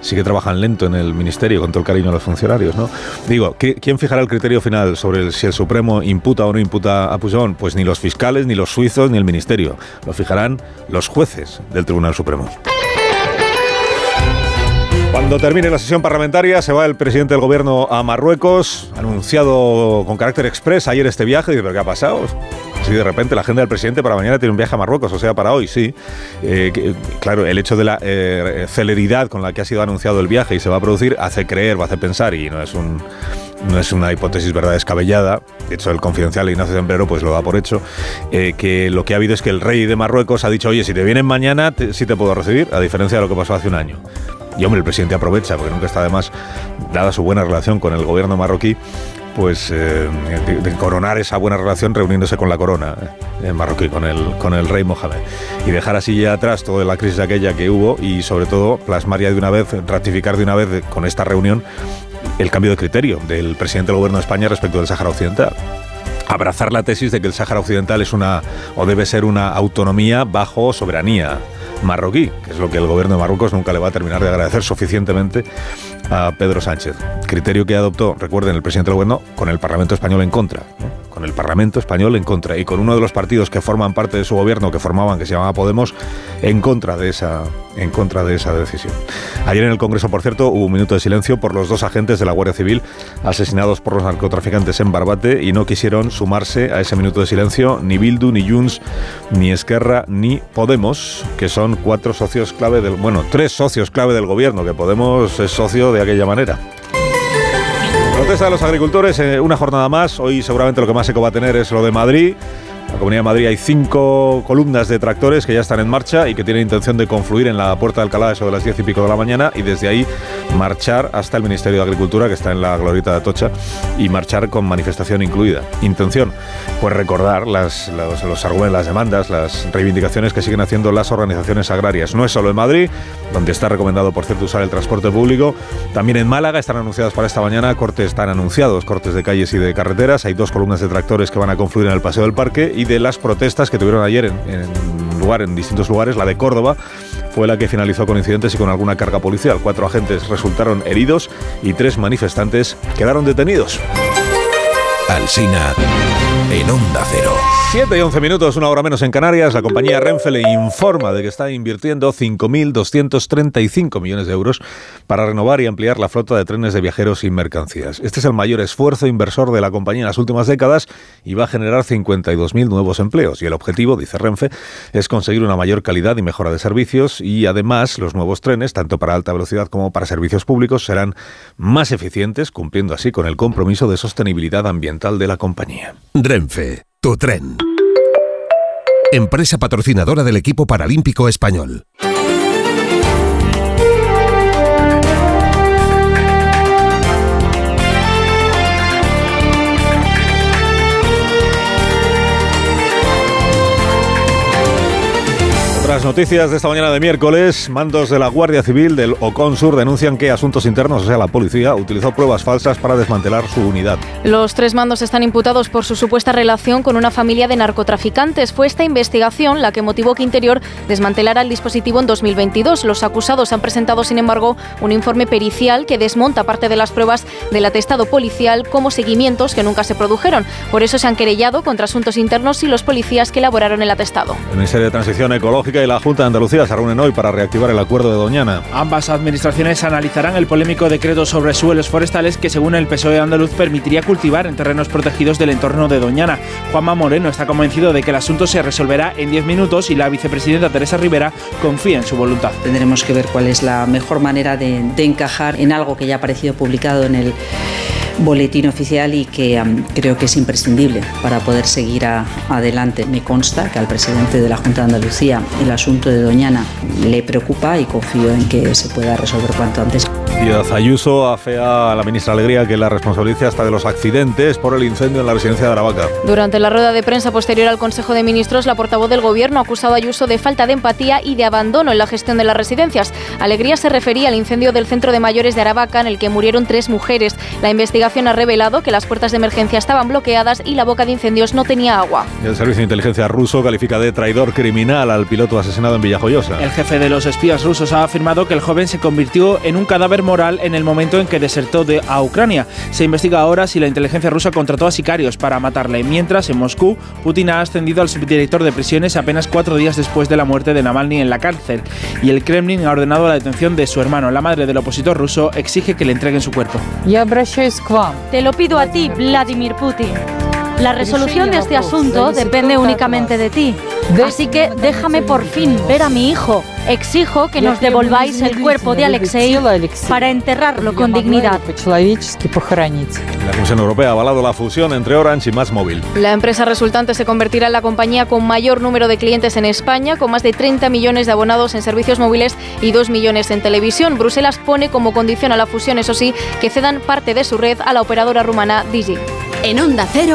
sí que trabajan lento en el ministerio con todo el cariño a los funcionarios, ¿no? Digo, ¿quién fijará el criterio final sobre si el Supremo imputa o no imputa a Puigdemont? Pues ni los fiscales, ni los suizos, ni el ministerio. Lo fijarán los jueces del Tribunal Supremo. Cuando termine la sesión parlamentaria se va el presidente del gobierno a Marruecos, anunciado con carácter express ayer este viaje, ¿pero qué ha pasado? Si de repente la agenda del presidente para mañana tiene un viaje a Marruecos, o sea, para hoy, sí. Eh, claro, el hecho de la eh, celeridad con la que ha sido anunciado el viaje y se va a producir hace creer, va a hacer pensar, y no es es una hipótesis verdad descabellada, de hecho el confidencial Ignacio Sembrero pues lo da por hecho, eh, que lo que ha habido es que el rey de Marruecos ha dicho, oye, si te vienen mañana, sí te puedo recibir, a diferencia de lo que pasó hace un año. Y hombre, el presidente aprovecha, porque nunca está además, dada su buena relación con el gobierno marroquí, pues eh, coronar esa buena relación reuniéndose con la corona eh, marroquí, con el, con el rey Mohamed. Y dejar así ya atrás toda la crisis aquella que hubo y sobre todo plasmar ya de una vez, ratificar de una vez con esta reunión el cambio de criterio del presidente del gobierno de España respecto del Sáhara Occidental abrazar la tesis de que el Sáhara Occidental es una o debe ser una autonomía bajo soberanía marroquí, que es lo que el gobierno de Marruecos nunca le va a terminar de agradecer suficientemente a Pedro Sánchez. Criterio que adoptó, recuerden, el presidente del gobierno con el Parlamento español en contra. Con el Parlamento español en contra y con uno de los partidos que forman parte de su gobierno, que formaban, que se llamaba Podemos, en contra de esa, en contra de esa decisión. Ayer en el Congreso, por cierto, hubo un minuto de silencio por los dos agentes de la Guardia Civil asesinados por los narcotraficantes en Barbate y no quisieron sumarse a ese minuto de silencio ni Bildu, ni Junts, ni Esquerra, ni Podemos, que son cuatro socios clave del, bueno, tres socios clave del gobierno, que Podemos es socio de aquella manera. Protesta de los agricultores, eh, una jornada más. Hoy seguramente lo que más eco va a tener es lo de Madrid. La Comunidad de Madrid hay cinco columnas de tractores que ya están en marcha y que tienen intención de confluir en la Puerta de Alcalá de las diez y pico de la mañana y desde ahí marchar hasta el Ministerio de Agricultura que está en la Glorieta de Atocha y marchar con manifestación incluida. Intención, pues recordar los argumentos, las demandas, las reivindicaciones que siguen haciendo las organizaciones agrarias. No es solo en Madrid, donde está recomendado por cierto usar el transporte público, también en Málaga están anunciadas para esta mañana cortes, están anunciados cortes de calles y de carreteras, hay dos columnas de tractores que van a confluir en el Paseo del Parque y de las protestas que tuvieron ayer en, lugar, en distintos lugares. La de Córdoba fue la que finalizó con incidentes y con alguna carga policial. Cuatro agentes resultaron heridos y tres manifestantes quedaron detenidos. Alsina en Onda Cero. 7 y 11 minutos, una hora menos en Canarias. La compañía Renfe le informa de que está invirtiendo 5.235 millones de euros para renovar y ampliar la flota de trenes de viajeros y mercancías. Este es el mayor esfuerzo inversor de la compañía en las últimas décadas y va a generar 52.000 nuevos empleos. Y el objetivo, dice Renfe, es conseguir una mayor calidad y mejora de servicios y además los nuevos trenes, tanto para alta velocidad como para servicios públicos, serán más eficientes, cumpliendo así con el compromiso de sostenibilidad ambiental de la compañía. Tu tren. Empresa patrocinadora del equipo paralímpico español. Otras noticias de esta mañana de miércoles, mandos de la Guardia Civil del Ocon Sur denuncian que Asuntos Internos, o sea, la policía, utilizó pruebas falsas para desmantelar su unidad. Los tres mandos están imputados por su supuesta relación con una familia de narcotraficantes. Fue esta investigación la que motivó que Interior desmantelara el dispositivo en 2022. Los acusados han presentado, sin embargo, un informe pericial que desmonta parte de las pruebas del atestado policial como seguimientos que nunca se produjeron. Por eso se han querellado contra Asuntos Internos y los policías que elaboraron el atestado. El Ministerio de Transición Ecológica y la Junta de Andalucía se reúnen hoy para reactivar el acuerdo de Doñana. Ambas administraciones analizarán el polémico decreto sobre suelos forestales que, según el PSOE andaluz, permitiría cultivar en terrenos protegidos del entorno de Doñana. Juanma Moreno está convencido de que el asunto se resolverá en 10 minutos y la vicepresidenta Teresa Rivera confía en su voluntad. Tendremos que ver cuál es la mejor manera de, de encajar en algo que ya ha aparecido publicado en el boletín oficial y que creo que es imprescindible para poder seguir adelante. Me consta que al presidente de la Junta de Andalucía el asunto de Doñana le preocupa y confío en que se pueda resolver cuanto antes. Díaz Ayuso afea a la ministra Alegría que la responsabilice hasta de los accidentes por el incendio en la residencia de Aravaca. Durante la rueda de prensa posterior al Consejo de Ministros, la portavoz del Gobierno ha acusado a Ayuso de falta de empatía y de abandono en la gestión de las residencias. Alegría se refería al incendio del centro de mayores de Aravaca en el que murieron tres mujeres. La investigación ha revelado que las puertas de emergencia estaban bloqueadas y la boca de incendios no tenía agua. El Servicio de Inteligencia ruso califica de traidor criminal al piloto asesinado en Villajoyosa. El jefe de los espías rusos ha afirmado que el joven se convirtió en un cadáver moral en el momento en que desertó de a Ucrania. Se investiga ahora si la inteligencia rusa contrató a sicarios para matarle, mientras en Moscú Putin ha ascendido al subdirector de prisiones apenas cuatro días después de la muerte de Navalny en la cárcel y el Kremlin ha ordenado la detención de su hermano. La madre del opositor ruso exige que le entreguen su cuerpo. Te lo pido a ti, Vladimir Putin. La resolución de este asunto depende únicamente de ti. Así que déjame por fin ver a mi hijo. Exijo que nos devolváis el cuerpo de Alexei para enterrarlo con dignidad. La Comisión Europea ha avalado la fusión entre Orange y Más Móvil. La empresa resultante se convertirá en la compañía con mayor número de clientes en España, con más de 30 millones de abonados en servicios móviles y 2 millones en televisión. Bruselas pone como condición a la fusión, eso sí, que cedan parte de su red a la operadora rumana Digi. En Onda Cero,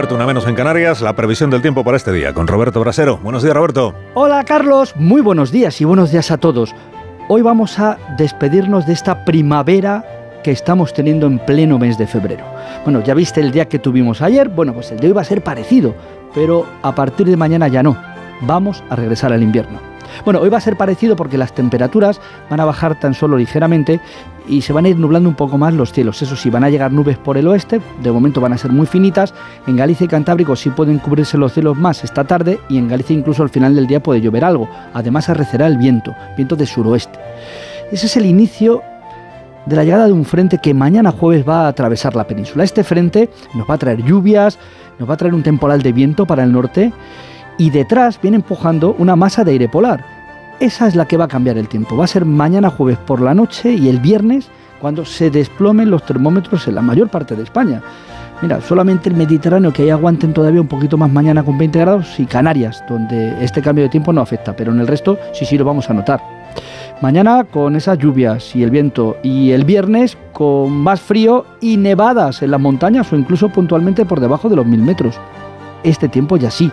Cuarto, una menos en Canarias, la previsión del tiempo para este día con Roberto Brasero. Buenos días, Roberto. Hola, Carlos. Muy buenos días y buenos días a todos. Hoy vamos a despedirnos de esta primavera que estamos teniendo en pleno mes de febrero. Bueno, ya viste el día que tuvimos ayer, bueno, pues el de hoy va a ser parecido, pero a partir de mañana ya no. Vamos a regresar al invierno. Bueno, hoy va a ser parecido porque las temperaturas van a bajar tan solo ligeramente y se van a ir nublando un poco más los cielos. Eso sí, van a llegar nubes por el oeste, de momento van a ser muy finitas. En Galicia y Cantábrico sí pueden cubrirse los cielos más esta tarde y en Galicia incluso al final del día puede llover algo. Además arrecerá el viento, viento de suroeste. Ese es el inicio de la llegada de un frente que mañana jueves va a atravesar la península. Este frente nos va a traer lluvias, nos va a traer un temporal de viento para el norte y detrás viene empujando una masa de aire polar. Esa es la que va a cambiar el tiempo. Va a ser mañana jueves por la noche y el viernes cuando se desplomen los termómetros en la mayor parte de España. Mira, solamente el Mediterráneo que ahí aguanten todavía un poquito más mañana con 20 grados y Canarias, donde este cambio de tiempo no afecta, pero en el resto sí sí lo vamos a notar. Mañana con esas lluvias y el viento y el viernes con más frío y nevadas en las montañas o incluso puntualmente por debajo de los mil metros. Este tiempo ya sí,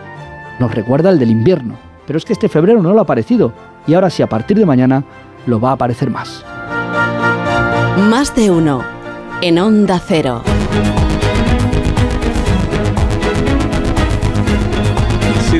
nos recuerda el del invierno, pero es que este febrero no lo ha aparecido y ahora sí a partir de mañana lo va a aparecer más. Más de uno en Onda Cero.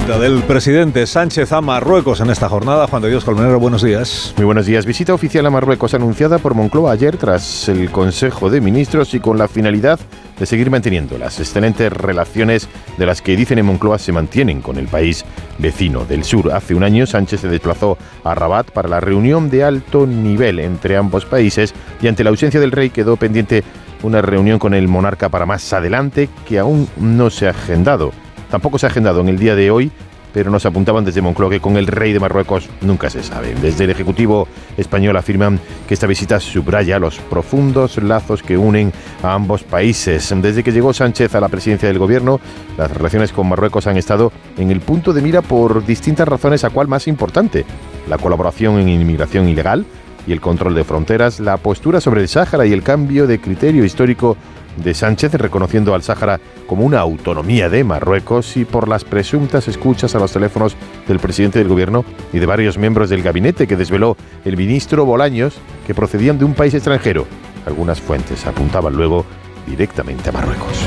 Del presidente Sánchez a Marruecos en esta jornada. Juan de Dios Colmenero, buenos días. Muy buenos días. Visita oficial a Marruecos anunciada por Moncloa ayer tras el Consejo de Ministros y con la finalidad de seguir manteniendo las excelentes relaciones de las que dicen en Moncloa se mantienen con el país vecino del sur. Hace un año Sánchez se desplazó a Rabat para la reunión de alto nivel entre ambos países y ante la ausencia del rey quedó pendiente una reunión con el monarca para más adelante que aún no se ha agendado. Tampoco se ha agendado en el día de hoy, pero nos apuntaban desde Moncloa que con el rey de Marruecos nunca se sabe. Desde el Ejecutivo español afirman que esta visita subraya los profundos lazos que unen a ambos países. Desde que llegó Sánchez a la presidencia del gobierno, las relaciones con Marruecos han estado en el punto de mira por distintas razones, a cuál más importante. La colaboración en inmigración ilegal y el control de fronteras, la postura sobre el Sáhara y el cambio de criterio histórico de Sánchez reconociendo al Sáhara como una autonomía de Marruecos y por las presuntas escuchas a los teléfonos del presidente del gobierno y de varios miembros del gabinete que desveló el ministro Bolaños que procedían de un país extranjero. Algunas fuentes apuntaban luego directamente a Marruecos.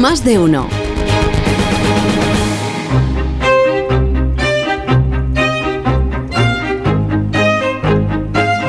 Más de uno.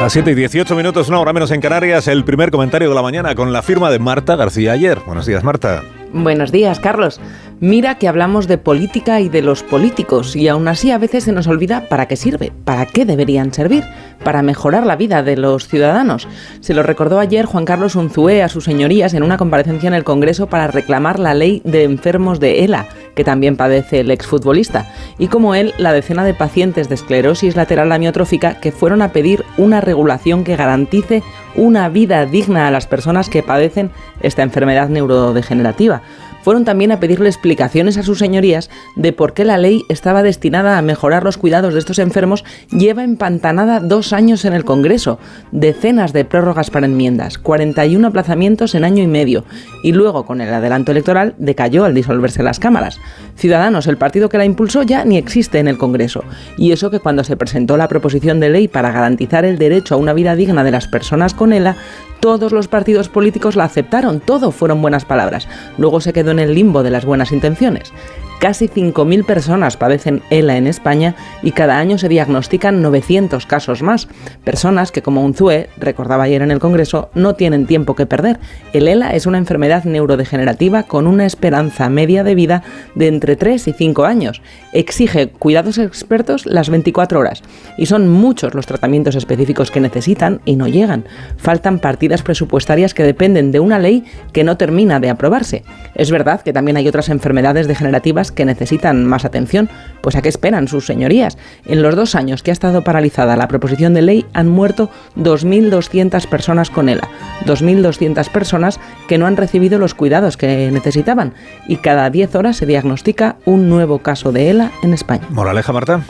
A 7 y 18 minutos, una hora menos en Canarias, el primer comentario de la mañana con la firma de Marta García ayer. Buenos días, Marta. Buenos días, Carlos. Mira que hablamos de política y de los políticos y aún así a veces se nos olvida para qué sirve, para qué deberían servir, para mejorar la vida de los ciudadanos. Se lo recordó ayer Juan Carlos Unzué a sus señorías en una comparecencia en el Congreso para reclamar la ley de enfermos de ELA, que también padece el exfutbolista, y como él, la decena de pacientes de esclerosis lateral amiotrófica que fueron a pedir una regulación que garantice una vida digna a las personas que padecen esta enfermedad neurodegenerativa fueron también a pedirle explicaciones a sus señorías de por qué la ley estaba destinada a mejorar los cuidados de estos enfermos lleva empantanada dos años en el Congreso, decenas de prórrogas para enmiendas, 41 aplazamientos en año y medio, y luego con el adelanto electoral decayó al disolverse las cámaras. Ciudadanos, el partido que la impulsó, ya ni existe en el Congreso, y eso que cuando se presentó la proposición de ley para garantizar el derecho a una vida digna de las personas con ELA, todos los partidos políticos la aceptaron, todo fueron buenas palabras. Luego se quedó en el limbo de las buenas intenciones. Casi 5.000 personas padecen ELA en España y cada año se diagnostican 900 casos más. Personas que, como Unzue recordaba ayer en el Congreso, no tienen tiempo que perder. El ELA es una enfermedad neurodegenerativa con una esperanza media de vida de entre 3 y 5 años. Exige cuidados expertos las 24 horas y son muchos los tratamientos específicos que necesitan y no llegan. Faltan partidas presupuestarias que dependen de una ley que no termina de aprobarse. Es verdad que también hay otras enfermedades degenerativas que necesitan más atención, pues a qué esperan sus señorías. En los dos años que ha estado paralizada la proposición de ley han muerto 2.200 personas con ELA, 2.200 personas que no han recibido los cuidados que necesitaban y cada 10 horas se diagnostica un nuevo caso de ELA en España. Moraleja, Marta.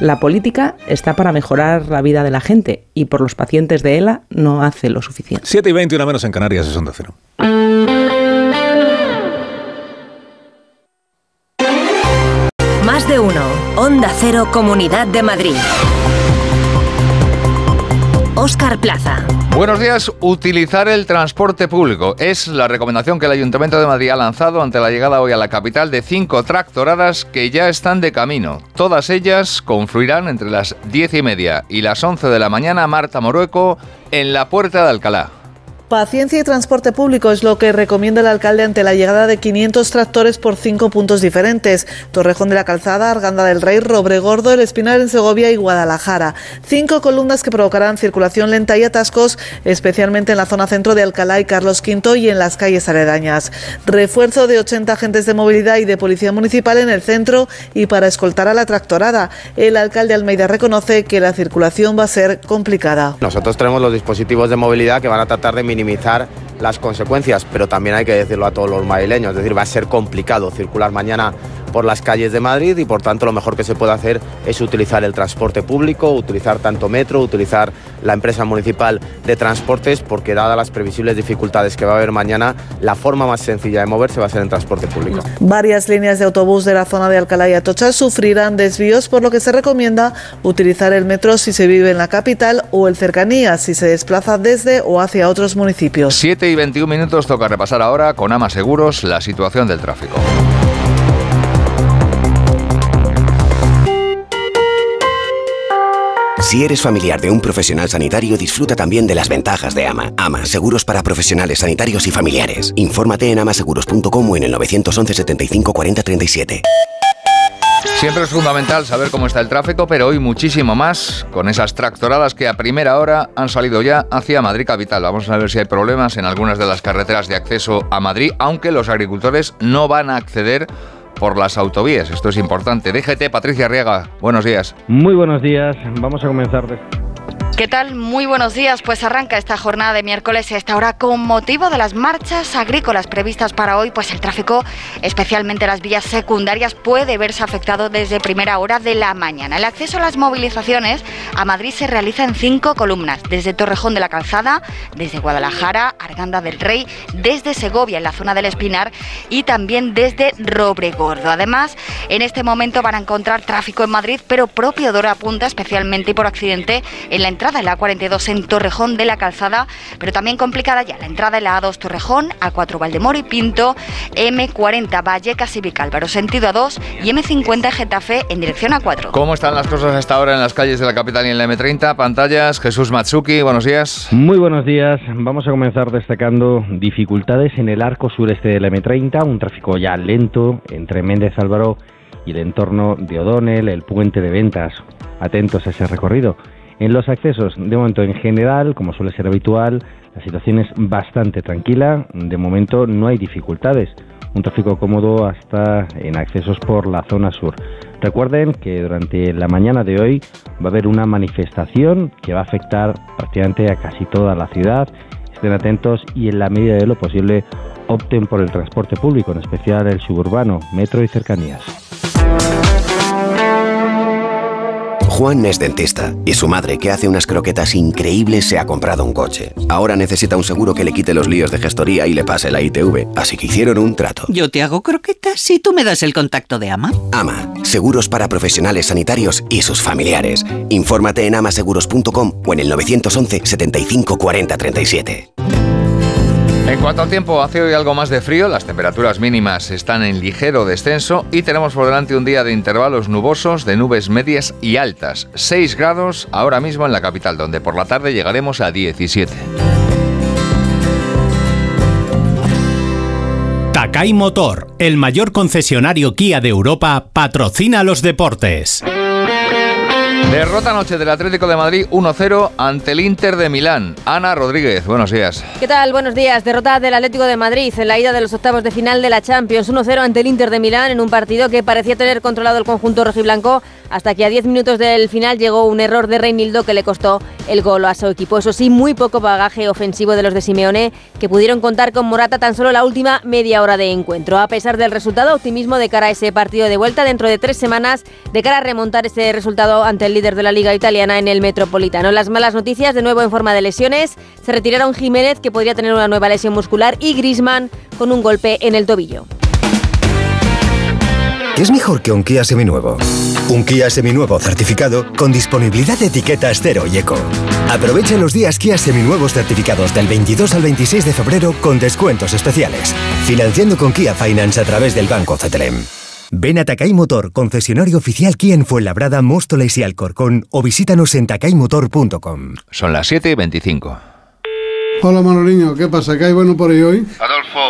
La política está para mejorar la vida de la gente y por los pacientes de ELA no hace lo suficiente. 7 y 20, una menos en Canarias, es onda cero. De uno. Onda Cero, Comunidad de Madrid. Óscar Plaza. Buenos días. Utilizar el transporte público es la recomendación que el Ayuntamiento de Madrid ha lanzado ante la llegada hoy a la capital de cinco tractoradas que ya están de camino. Todas ellas confluirán entre las diez y media y las once de la mañana Marta Morueco en la Puerta de Alcalá. Paciencia y transporte público es lo que recomienda el alcalde ante la llegada de 500 tractores por cinco puntos diferentes. Torrejón de la Calzada, Arganda del Rey, Robregordo, El Espinar en Segovia y Guadalajara. Cinco columnas que provocarán circulación lenta y atascos, especialmente en la zona centro de Alcalá y Carlos V y en las calles aledañas. Refuerzo de 80 agentes de movilidad y de policía municipal en el centro y para escoltar a la tractorada. El alcalde Almeida reconoce que la circulación va a ser complicada. Nosotros tenemos los dispositivos de movilidad que van a tratar de minimizar minimizar las consecuencias, pero también hay que decirlo a todos los madrileños, es decir, va a ser complicado circular mañana por las calles de Madrid y por tanto lo mejor que se puede hacer es utilizar el transporte público, utilizar tanto metro, utilizar la empresa municipal de transportes, porque dadas las previsibles dificultades que va a haber mañana, la forma más sencilla de moverse va a ser en transporte público. Varias líneas de autobús de la zona de Alcalá y Atocha sufrirán desvíos, por lo que se recomienda utilizar el metro si se vive en la capital o el cercanía si se desplaza desde o hacia otros municipios. 7 y 21 minutos toca repasar ahora con Ama Seguros la situación del tráfico. Si eres familiar de un profesional sanitario, disfruta también de las ventajas de AMA. AMA, seguros para profesionales sanitarios y familiares. Infórmate en amaseguros.com o en el 911 75 40 37. Siempre es fundamental saber cómo está el tráfico, pero hoy muchísimo más con esas tractoradas que a primera hora han salido ya hacia Madrid capital. Vamos a ver si hay problemas en algunas de las carreteras de acceso a Madrid, aunque los agricultores no van a acceder por las autovías. Esto es importante. DGT, Patricia Arriaga, buenos días. Muy buenos días. Vamos a comenzar. ¿Qué tal? Muy buenos días. Pues arranca esta jornada de miércoles y esta hora con motivo de las marchas agrícolas previstas para hoy, pues el tráfico, especialmente las vías secundarias, puede verse afectado desde primera hora de la mañana. El acceso a las movilizaciones a Madrid se realiza en cinco columnas, desde Torrejón de la Calzada, desde Guadalajara, Arganda del Rey, desde Segovia en la zona del Espinar y también desde Robregordo. Además, en este momento van a encontrar tráfico en Madrid, pero propio de hora punta, especialmente y por accidente en la entrada entrada en la 42 en Torrejón de la Calzada, pero también complicada ya la entrada en la A2 Torrejón, A4 Valdemoro y Pinto, M40 Vallecas y Vicálvaro, sentido A2 y M50 Getafe en dirección A4. ¿Cómo están las cosas hasta ahora en las calles de la capital y en la M30? Pantallas, Jesús Matsuki, buenos días. Muy buenos días. Vamos a comenzar destacando dificultades en el arco sureste de la M30, un tráfico ya lento entre Méndez Álvaro y el entorno de O'Donnell, el puente de ventas. Atentos a ese recorrido. En los accesos, de momento en general, como suele ser habitual, la situación es bastante tranquila. De momento no hay dificultades. Un tráfico cómodo hasta en accesos por la zona sur. Recuerden que durante la mañana de hoy va a haber una manifestación que va a afectar prácticamente a casi toda la ciudad. Estén atentos y en la medida de lo posible opten por el transporte público, en especial el suburbano, metro y cercanías. Juan es dentista y su madre, que hace unas croquetas increíbles, se ha comprado un coche. Ahora necesita un seguro que le quite los líos de gestoría y le pase la ITV, así que hicieron un trato. Yo te hago croquetas si tú me das el contacto de Ama. Ama, seguros para profesionales sanitarios y sus familiares. Infórmate en amaseguros.com o en el 911 75 40 37. En cuanto al tiempo, hace hoy algo más de frío, las temperaturas mínimas están en ligero descenso y tenemos por delante un día de intervalos nubosos de nubes medias y altas. 6 grados ahora mismo en la capital, donde por la tarde llegaremos a 17. Takai Motor, el mayor concesionario Kia de Europa, patrocina los deportes. Derrota anoche del Atlético de Madrid 1-0 ante el Inter de Milán. Ana Rodríguez, buenos días. ¿Qué tal? Buenos días. Derrota del Atlético de Madrid en la ida de los octavos de final de la Champions. 1-0 ante el Inter de Milán en un partido que parecía tener controlado el conjunto rojiblanco hasta que a 10 minutos del final llegó un error de Reinildo que le costó el gol a su equipo. Eso sí, muy poco bagaje ofensivo de los de Simeone, que pudieron contar con Morata tan solo la última media hora de encuentro. A pesar del resultado, optimismo de cara a ese partido de vuelta dentro de tres semanas, de cara a remontar ese resultado ante el líder de la Liga Italiana en el Metropolitano. Las malas noticias, de nuevo en forma de lesiones, se retiraron Jiménez, que podría tener una nueva lesión muscular, y Grisman con un golpe en el tobillo. ¿Qué es mejor que un Kia seminuevo? Un Kia seminuevo certificado con disponibilidad de etiquetas cero y eco. Aprovecha los días Kia seminuevos certificados del 22 al 26 de febrero con descuentos especiales. Financiando con Kia Finance a través del Banco CTLM. Ven a Takay Motor, concesionario oficial Kia en Fuenlabrada, Móstoles y Alcorcón o visítanos en takaymotor.com. Son las 7 y 25. Hola Manoliño, ¿qué pasa? ¿Qué hay bueno por ahí hoy? Adolfo,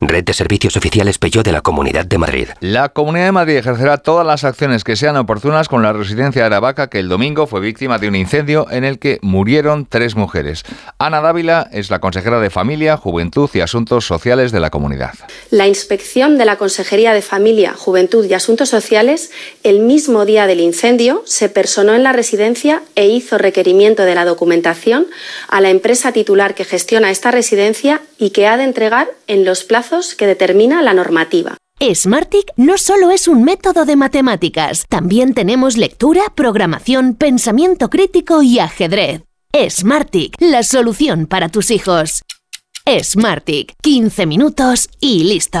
Red de servicios oficiales Peugeot de la Comunidad de Madrid. La Comunidad de Madrid ejercerá todas las acciones que sean oportunas con la residencia de Aravaca, que el domingo fue víctima de un incendio en el que murieron tres mujeres. Ana Dávila es la consejera de Familia, Juventud y Asuntos Sociales de la comunidad. La inspección de la Consejería de Familia, Juventud y Asuntos Sociales, el mismo día del incendio, se personó en la residencia e hizo requerimiento de la documentación a la empresa titular que gestiona esta residencia y que ha de entregar en los plazos que determina la normativa. Smartick no solo es un método de matemáticas, también tenemos lectura, programación, pensamiento crítico y ajedrez. Smartick, la solución para tus hijos. Smartick, 15 minutos y listo.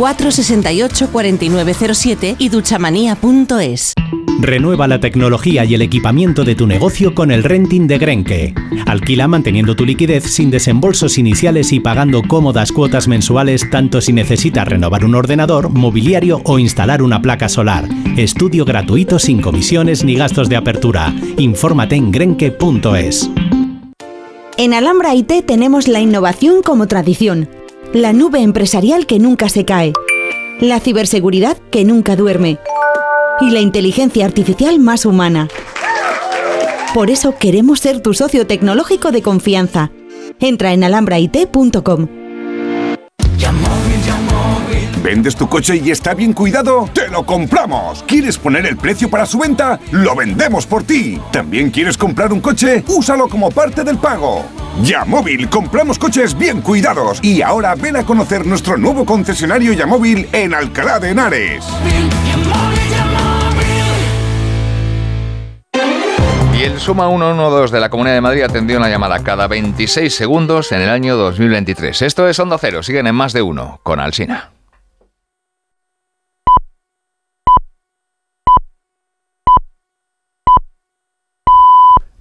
468 4907 y duchamanía.es. Renueva la tecnología y el equipamiento de tu negocio con el renting de Grenke. Alquila manteniendo tu liquidez sin desembolsos iniciales y pagando cómodas cuotas mensuales tanto si necesitas renovar un ordenador, mobiliario o instalar una placa solar. Estudio gratuito sin comisiones ni gastos de apertura. Infórmate en grenke.es. En Alhambra IT tenemos la innovación como tradición, la nube empresarial que nunca se cae, la ciberseguridad que nunca duerme y la inteligencia artificial más humana. Por eso queremos ser tu socio tecnológico de confianza. Entra en alhambrait.com. ¿Vendes tu coche y está bien cuidado? ¡Te lo compramos! ¿Quieres poner el precio para su venta? ¡Lo vendemos por ti! ¿También quieres comprar un coche? ¡Úsalo como parte del pago! Yamóvil, compramos coches bien cuidados. Y ahora ven a conocer nuestro nuevo concesionario Yamóvil en Alcalá de Henares. Y el Suma 112 de la Comunidad de Madrid atendió una llamada cada 26 segundos en el año 2023. Esto es Onda Cero, siguen en más de uno con Alsina.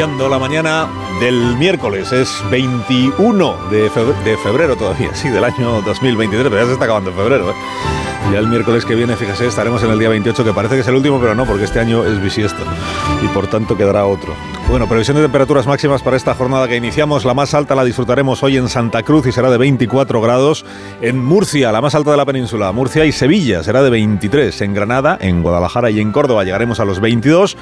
Iniciando la mañana del miércoles, es 21 de febrero, todavía, sí, del año 2023, pero ya se está acabando febrero. ¿eh? Ya el miércoles que viene, fíjese, estaremos en el día 28, que parece que es el último, pero no, porque este año es bisiesto y por tanto quedará otro. Bueno, previsión de temperaturas máximas para esta jornada que iniciamos. La más alta la disfrutaremos hoy en Santa Cruz y será de 24 grados. En Murcia, la más alta de la península, Murcia y Sevilla, será de 23. En Granada, en Guadalajara y en Córdoba llegaremos a los 22.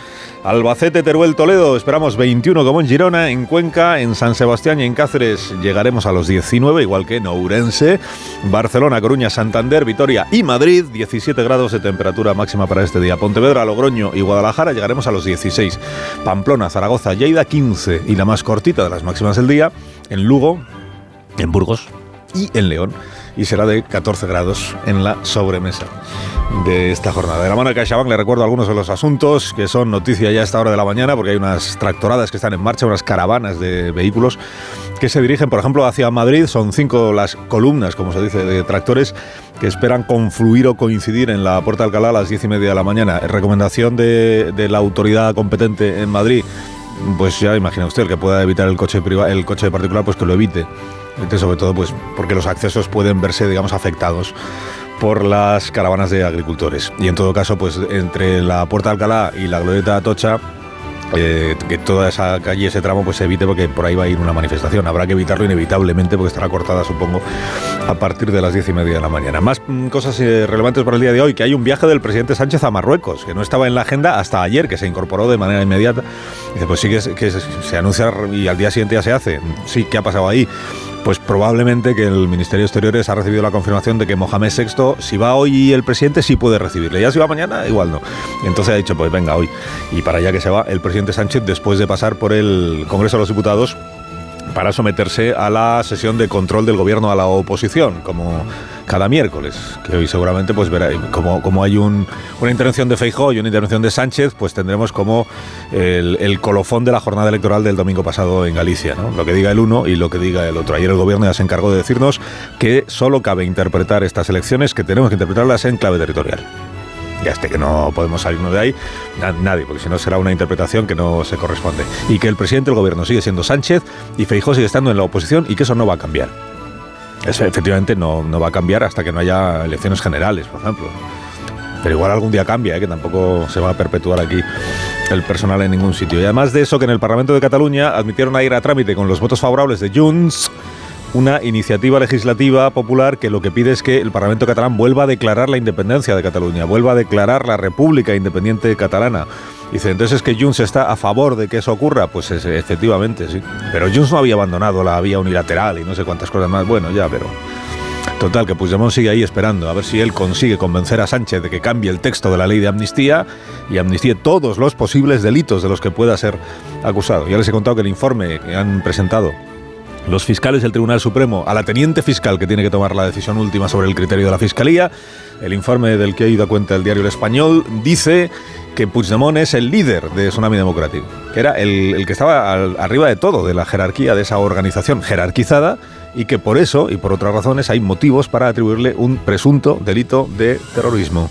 Albacete, Teruel, Toledo, esperamos 21 como en Girona. En Cuenca, en San Sebastián y en Cáceres llegaremos a los 19, igual que en Ourense. Barcelona, Coruña, Santander, Vitoria y Madrid, 17 grados de temperatura máxima para este día. Pontevedra, Logroño y Guadalajara llegaremos a los 16. Pamplona, Zaragoza, Lleida 15 y la más cortita de las máximas del día en Lugo, en Burgos y en León y será de 14 grados en la sobremesa de esta jornada. De la mano de CaixaBank le recuerdo algunos de los asuntos que son noticia ya a esta hora de la mañana porque hay unas tractoradas que están en marcha, unas caravanas de vehículos que se dirigen, por ejemplo, hacia Madrid. Son cinco las columnas, como se dice, de tractores que esperan confluir o coincidir en la Puerta de Alcalá a las diez y media de la mañana. Recomendación de, la autoridad competente en Madrid pues ya imagina usted, el que pueda evitar el coche el coche particular, pues que lo evite. Sobre todo, pues porque los accesos pueden verse, digamos, afectados por las caravanas de agricultores. Y en todo caso, pues entre la Puerta de Alcalá y la Glorieta de Atocha, eh, que toda esa calle, ese tramo, pues se evite porque por ahí va a ir una manifestación. Habrá que evitarlo inevitablemente porque estará cortada, supongo, a partir de las diez y media de la mañana. Más mm, cosas eh, relevantes para el día de hoy, que hay un viaje del presidente Sánchez a Marruecos, que no estaba en la agenda hasta ayer, que se incorporó de manera inmediata. Dice, pues sí que, que se anuncia y al día siguiente ya se hace. Sí, ¿qué ha pasado ahí? Pues probablemente que el Ministerio de Exteriores ha recibido la confirmación de que Mohamed VI, si va hoy el presidente, sí puede recibirle. Ya si va mañana, igual no. Entonces ha dicho, pues venga, hoy. Y para allá que se va el presidente Sánchez después de pasar por el Congreso de los Diputados para someterse a la sesión de control del gobierno a la oposición, como cada miércoles, que hoy seguramente pues verá, como, como hay un, una intervención de Feijóo y una intervención de Sánchez, pues tendremos como el, colofón de la jornada electoral del domingo pasado en Galicia, lo que diga el uno y lo que diga el otro. Ayer el gobierno ya se encargó de decirnos que solo cabe interpretar estas elecciones, que tenemos que interpretarlas en clave territorial. Ya este que no podemos salirnos de ahí, na- nadie, porque si no será una interpretación que no se corresponde. Y que el presidente del gobierno sigue siendo Sánchez y Feijóo sigue estando en la oposición y que eso no va a cambiar. Eso efectivamente no, no va a cambiar hasta que no haya elecciones generales, por ejemplo. Pero igual algún día cambia, ¿eh? que tampoco se va a perpetuar aquí el personal en ningún sitio. Y además de eso, que en el Parlamento de Cataluña admitieron a ir a trámite con los votos favorables de Junts una iniciativa legislativa popular que lo que pide es que el Parlamento catalán vuelva a declarar la independencia de Cataluña, vuelva a declarar la República Independiente Catalana. Dice, entonces es que Junts está a favor de que eso ocurra. Pues es- efectivamente, sí. Pero Junts no había abandonado la vía unilateral y no sé cuántas cosas más. Bueno, ya, pero... Total, que Puigdemont sigue ahí esperando a ver si él consigue convencer a Sánchez de que cambie el texto de la ley de amnistía y amnistíe todos los posibles delitos de los que pueda ser acusado. Ya les he contado que el informe que han presentado los fiscales del Tribunal Supremo a la teniente fiscal que tiene que tomar la decisión última sobre el criterio de la Fiscalía. El informe del que ha ido a cuenta el diario El Español dice que Puigdemont es el líder de Tsunami Democrático, que era el, que estaba arriba de todo, de la jerarquía de esa organización jerarquizada, y que por eso y por otras razones hay motivos para atribuirle un presunto delito de terrorismo.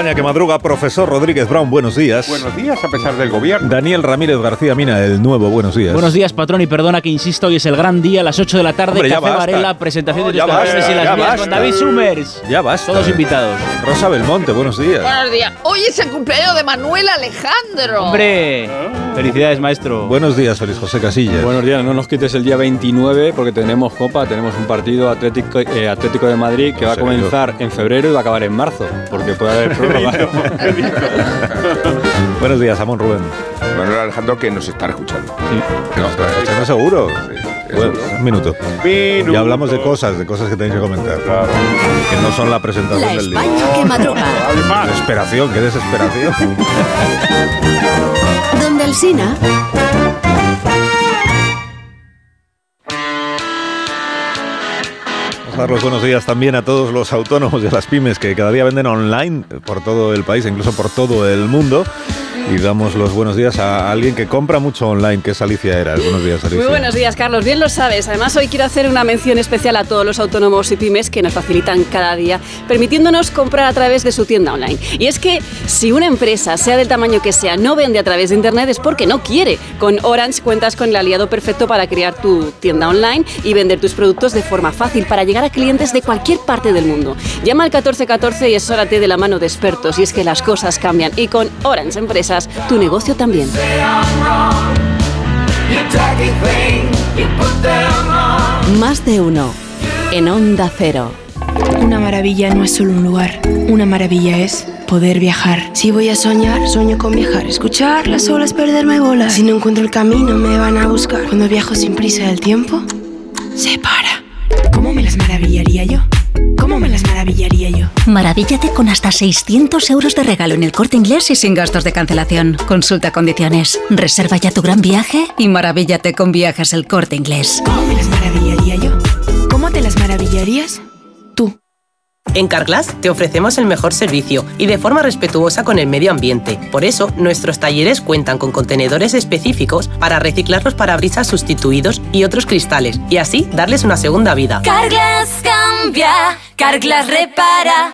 España que madruga, profesor Rodríguez Brown, buenos días. Buenos días, a pesar del gobierno. Daniel Ramírez García Mina, el nuevo, buenos días. Buenos días, patrón, y perdona que insisto, hoy es el gran día, a las 8 de la tarde, Hombre, ya Café basta. Varela, presentación No, de canciones basta, y las ya mías con. David Summers. Ya basta. Todos invitados. Rosa Belmonte, buenos días. Buenos días. Hoy es el cumpleaños de Manuel Alejandro. Hombre, felicidades, maestro. Buenos días, Feliz José Casillas. Buenos días, no nos quites el día 29 porque tenemos Copa, tenemos un partido Atlético, eh, Atlético de Madrid que va a comenzar en febrero y va a acabar en marzo, porque puede haber <laughs> <laughs> buenos días, Amón Rubén. Manuel Alejandro que nos está escuchando. ¿Nos está escuchando seguro? Bueno, un minuto. Minuto. Ya hablamos de cosas, de cosas que tenéis que comentar. Que no son la presentación La del día. España que madruga. <laughs> Desesperación, qué desesperación. Donde el Sina. Dar los buenos días también a todos los autónomos y a las pymes que cada día venden online por todo el país, incluso por todo el mundo. Y damos los buenos días a alguien que compra mucho online, que es Alicia Eras. Buenos días, Alicia. Muy buenos días, Carlos. Bien lo sabes. Además, hoy quiero hacer una mención especial a todos los autónomos y pymes que nos facilitan cada día, permitiéndonos comprar a través de su tienda online. Y es que si una empresa, sea del tamaño que sea, no vende a través de Internet es porque no quiere. Con Orange cuentas con el aliado perfecto para crear tu tienda online y vender tus productos de forma fácil para llegar a clientes de cualquier parte del mundo. Llama al 1414 y asórate de la mano de expertos. Y es que las cosas cambian. Y con Orange Empresas, tu negocio también. Más de uno. En Onda Cero. Una maravilla no es solo un lugar, una maravilla es poder viajar. Si voy a soñar, sueño con viajar, escuchar las olas, perderme bolas. Si no encuentro el camino, me van a buscar. Cuando viajo sin prisa el tiempo, se para. ¿Cómo me las maravillaría yo? ¿Cómo ¿Cómo me las maravillaría yo? Maravíllate con hasta 600 euros de regalo en el corte inglés y sin gastos de cancelación. Consulta condiciones. Reserva ya tu gran viaje y maravíllate con viajes el corte inglés. ¿Cómo me las maravillaría yo? ¿Cómo te las maravillarías? En Carglass te ofrecemos el mejor servicio y de forma respetuosa con el medio ambiente. Por eso, nuestros talleres cuentan con contenedores específicos para reciclar los parabrisas sustituidos y otros cristales y así darles una segunda vida. Carglass cambia, Carglass repara.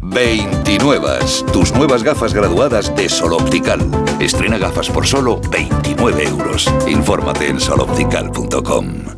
29. Tus nuevas gafas graduadas de Sol Optical. Estrena gafas por solo 29 euros. Infórmate en soloptical.com.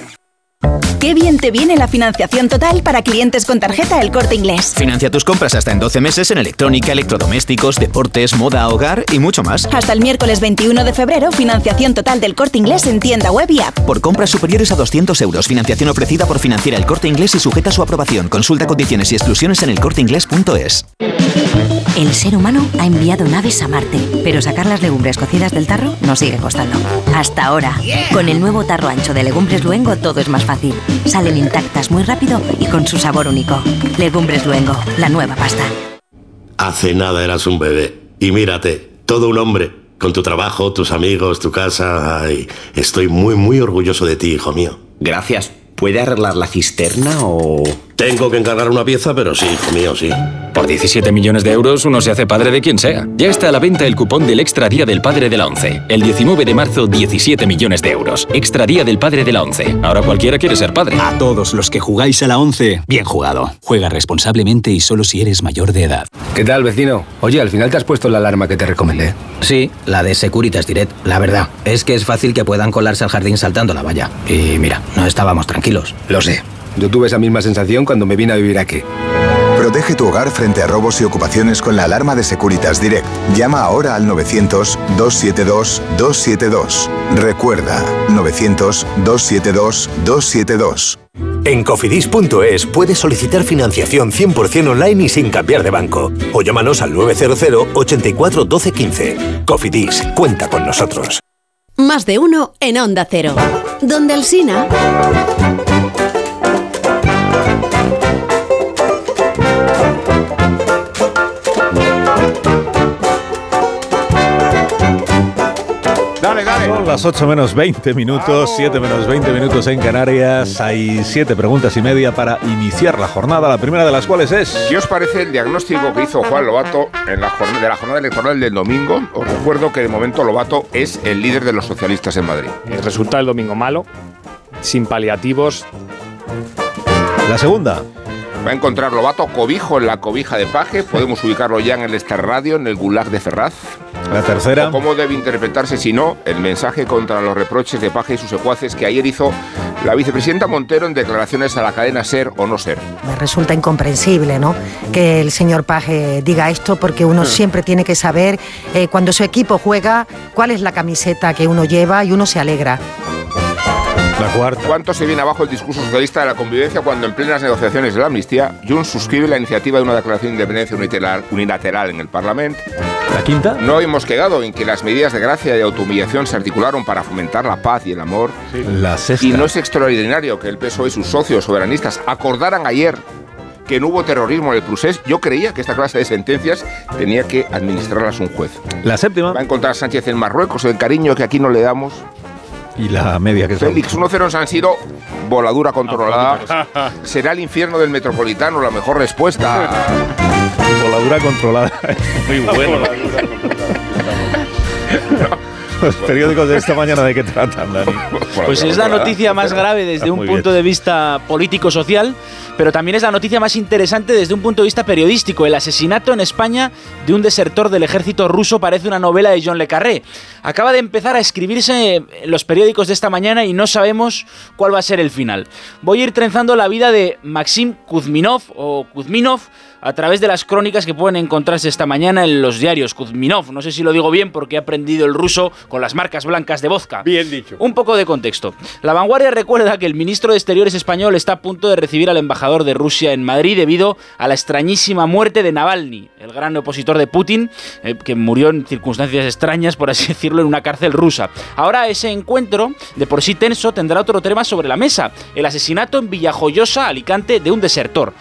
Qué bien te viene la financiación total para clientes con tarjeta El Corte Inglés. Financia tus compras hasta en 12 meses en electrónica, electrodomésticos, deportes, moda, hogar y mucho más. Hasta el miércoles 21 de febrero, financiación total del Corte Inglés en tienda web y app. Por compras superiores a 200 euros, financiación ofrecida por Financiera El Corte Inglés y sujeta a su aprobación. Consulta condiciones y exclusiones en elcorteinglés.es. El ser humano ha enviado naves a Marte, pero sacar las legumbres cocidas del tarro nos sigue costando. Hasta ahora. Con el nuevo tarro ancho de Legumbres Luengo todo es más fácil. Salen intactas muy rápido y con su sabor único. Legumbres Luengo, la nueva pasta. Hace nada eras un bebé. Y mírate, todo un hombre. Con tu trabajo, tus amigos, tu casa. Ay, estoy muy, muy orgulloso de ti, hijo mío. Gracias. ¿Puede arreglar la cisterna o...? Tengo que encargar una pieza, pero sí, hijo mío, sí. Por 17 millones de euros uno se hace padre de quien sea. Ya está a la venta el cupón del Extra Día del Padre de la ONCE. El 19 de marzo, 17 millones de euros. Extra Día del Padre de la ONCE. Ahora cualquiera quiere ser padre. A todos los que jugáis a la ONCE, bien jugado. Juega responsablemente y solo si eres mayor de edad. ¿Qué tal, vecino? Oye, al final te has puesto la alarma que te recomendé. Sí, la de Securitas Direct. La verdad, es que es fácil que puedan colarse al jardín saltando la valla. Y mira, no estábamos tranquilos. Lo sé. Yo tuve esa misma sensación cuando me vine a vivir aquí. Protege tu hogar frente a robos y ocupaciones con la alarma de Securitas Direct. Llama ahora al 900-272-272. Recuerda, 900-272-272. En cofidis.es puedes solicitar financiación 100% online y sin cambiar de banco. O llámanos al 900 84 12 15. Cofidis, cuenta con nosotros. Más de uno en Onda Cero. Donde el Sina. Son las 8 menos 20 minutos, 7 menos 20 minutos en Canarias. Hay 7 preguntas y media para iniciar la jornada, la primera de las cuales es... ¿Qué os parece el diagnóstico que hizo Juan Lobato en la jornada, de la jornada electoral del domingo? Os recuerdo que de momento Lobato es el líder de los socialistas en Madrid. El resultado del domingo malo, sin paliativos. La segunda. Va a encontrar Lobato cobijo en la cobija de Paje. Podemos ubicarlo ya en el Star Radio, en el Gulag de Ferraz. La tercera. O ¿Cómo debe interpretarse, si no, el mensaje contra los reproches de Paje y sus secuaces que ayer hizo la vicepresidenta Montero en declaraciones a la cadena Ser o No Ser? Me resulta incomprensible, ¿no? Que el señor Paje diga esto porque uno siempre tiene que saber eh, cuando su equipo juega cuál es la camiseta que uno lleva y uno se alegra. La cuarta. ¿Cuánto se viene abajo el discurso socialista de la convivencia cuando en plenas negociaciones de la amnistía, Junts suscribe la iniciativa de una declaración de independencia unilateral, unilateral en el Parlamento? La quinta. No hemos quedado en que las medidas de gracia y de autohumillación se articularon para fomentar la paz y el amor. La sexta. Y no es extraordinario que el PSOE y sus socios soberanistas acordaran ayer que no hubo terrorismo en el procés. Yo creía que esta clase de sentencias tenía que administrarlas un juez. La séptima. Va a encontrar Sánchez en Marruecos el cariño que aquí no le damos. Y la media que Félix 1-0 en San Siro, voladura controlada. <laughs> ¿Será el infierno del Metropolitano la mejor respuesta? Voladura controlada. Muy bueno. <laughs> Los periódicos de esta mañana de qué tratan, Dani. Pues es la noticia más grave desde un punto de vista político-social, pero también es la noticia más interesante desde un punto de vista periodístico. El asesinato en España de un desertor del ejército ruso parece una novela de John Le Carré. Acaba de empezar a escribirse en los periódicos de esta mañana y no sabemos cuál va a ser el final. Voy a ir trenzando la vida de Maxim Kuzminov o Kuzminov a través de las crónicas que pueden encontrarse esta mañana en los diarios Kuzminov. No sé si lo digo bien porque he aprendido el ruso con las marcas blancas de vodka. Bien dicho. Un poco de contexto. La vanguardia recuerda que el ministro de Exteriores español está a punto de recibir al embajador de Rusia en Madrid debido a la extrañísima muerte de Navalny, el gran opositor de Putin, eh, que murió en circunstancias extrañas, por así <laughs> decirlo, en una cárcel rusa. Ahora ese encuentro, de por sí tenso, tendrá otro tema sobre la mesa, el asesinato en Villajoyosa, Alicante, de un desertor.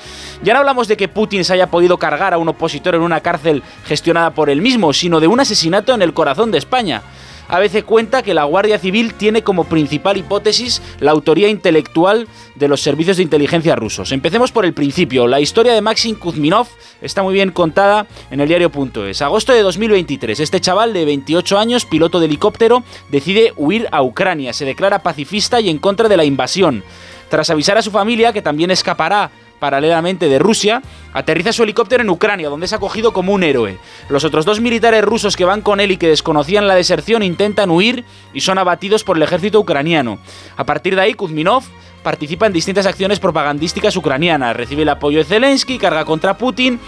Ya no hablamos de que Putin haya podido cargar a un opositor en una cárcel gestionada por él mismo, sino de un asesinato en el corazón de España. ABC cuenta que la Guardia Civil tiene como principal hipótesis la autoría intelectual de los servicios de inteligencia rusos. Empecemos por el principio. La historia de Maxim Kuzminov está muy bien contada en el diario.es. Agosto de 2023. Este chaval de 28 años, piloto de helicóptero, decide huir a Ucrania. Se declara pacifista y en contra de la invasión. Tras avisar a su familia que también escapará paralelamente de Rusia, aterriza su helicóptero en Ucrania, donde es acogido como un héroe. Los otros dos militares rusos que van con él y que desconocían la deserción intentan huir y son abatidos por el ejército ucraniano. A partir de ahí, Kuzminov participa en distintas acciones propagandísticas ucranianas, recibe el apoyo de Zelensky, carga contra Putin.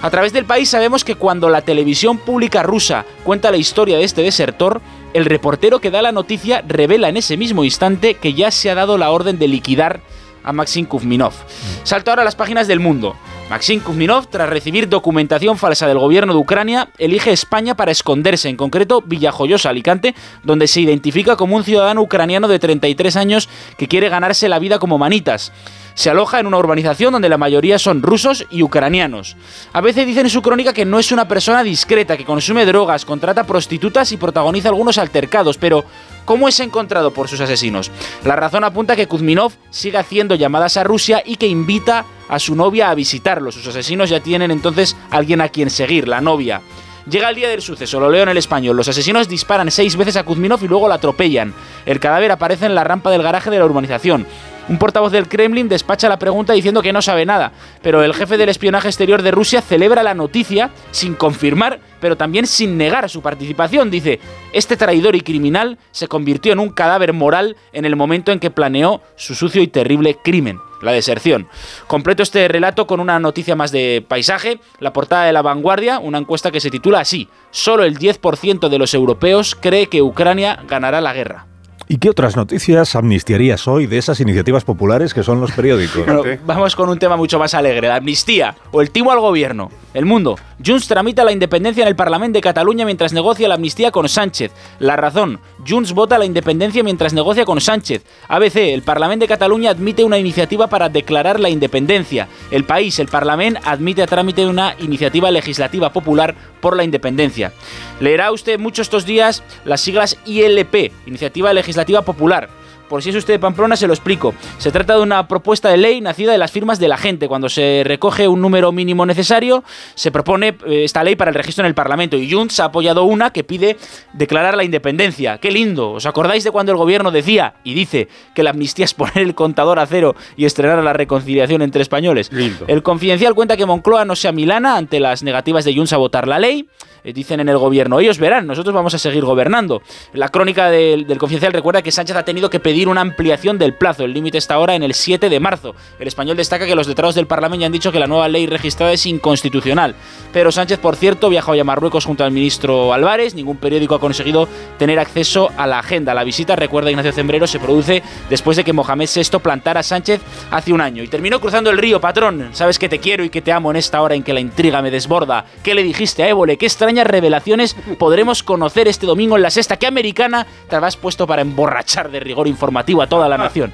A través del país sabemos que cuando la televisión pública rusa cuenta la historia de este desertor, el reportero que da la noticia revela en ese mismo instante que ya se ha dado la orden de liquidar a Maxim Kuzminov. Salto ahora a las páginas del mundo. Maxim Kuzminov, tras recibir documentación falsa del gobierno de Ucrania, elige España para esconderse, en concreto Villajoyosa, Alicante, donde se identifica como un ciudadano ucraniano de 33 años que quiere ganarse la vida como manitas. Se aloja en una urbanización donde la mayoría son rusos y ucranianos. A veces dice en su crónica que no es una persona discreta, que consume drogas, contrata prostitutas y protagoniza algunos altercados, pero ¿cómo es encontrado por sus asesinos? La razón apunta que Kuzminov sigue haciendo llamadas a Rusia y que invita a su novia a visitarlo. Sus asesinos ya tienen entonces alguien a quien seguir, la novia. Llega el día del suceso, lo leo en el español. Los asesinos disparan seis veces a Kuzminov y luego lo atropellan. El cadáver aparece en la rampa del garaje de la urbanización. Un portavoz del Kremlin despacha la pregunta diciendo que no sabe nada, pero el jefe del espionaje exterior de Rusia celebra la noticia sin confirmar, pero también sin negar su participación. Dice, este traidor y criminal se convirtió en un cadáver moral en el momento en que planeó su sucio y terrible crimen la deserción. Completo este relato con una noticia más de paisaje, la portada de La Vanguardia, una encuesta que se titula así, solo el 10% de los europeos cree que Ucrania ganará la guerra. ¿Y qué otras noticias amnistiarías hoy de esas iniciativas populares que son los periódicos? Bueno, vamos con un tema mucho más alegre, la amnistía o el timo al gobierno. El mundo. Junts tramita la independencia en el Parlamento de Cataluña mientras negocia la amnistía con Sánchez. La razón. Junts vota la independencia mientras negocia con Sánchez. ABC. El Parlamento de Cataluña admite una iniciativa para declarar la independencia. El país. El Parlamento admite a trámite una iniciativa legislativa popular por la independencia. Leerá usted mucho estos días las siglas ILP, Iniciativa Legislativa Popular. Por si es usted de Pamplona, se lo explico. Se trata de una propuesta de ley nacida de las firmas de la gente. Cuando se recoge un número mínimo necesario, se propone eh, esta ley para el registro en el Parlamento. Y Junts ha apoyado una que pide declarar la independencia. ¡Qué lindo! ¿Os acordáis de cuando el gobierno decía y dice que la amnistía es poner el contador a cero y estrenar la reconciliación entre españoles? El confidencial cuenta que Moncloa no se amilana ante las negativas de Junts a votar la ley. Eh, dicen en el gobierno, ellos verán, nosotros vamos a seguir gobernando. La crónica del, confidencial recuerda que Sánchez ha tenido que pedir una ampliación del plazo. El límite está ahora en el 7 de marzo. El español destaca que los letrados del Parlamento ya han dicho que la nueva ley registrada es inconstitucional. Pero Sánchez, por cierto, viaja hoy a Marruecos junto al ministro Álvarez. Ningún periódico ha conseguido tener acceso a la agenda. La visita, recuerda Ignacio Cembrero, se produce después de que Mohamed VI plantara a Sánchez hace un año. Y terminó cruzando el río, patrón. Sabes que te quiero y que te amo en esta hora en que la intriga me desborda. ¿Qué le dijiste a Évole? ¿Qué extrañas revelaciones podremos conocer este domingo en la sexta? ¿Qué americana te habrás puesto para emborrachar de rigor informativo a toda la nación?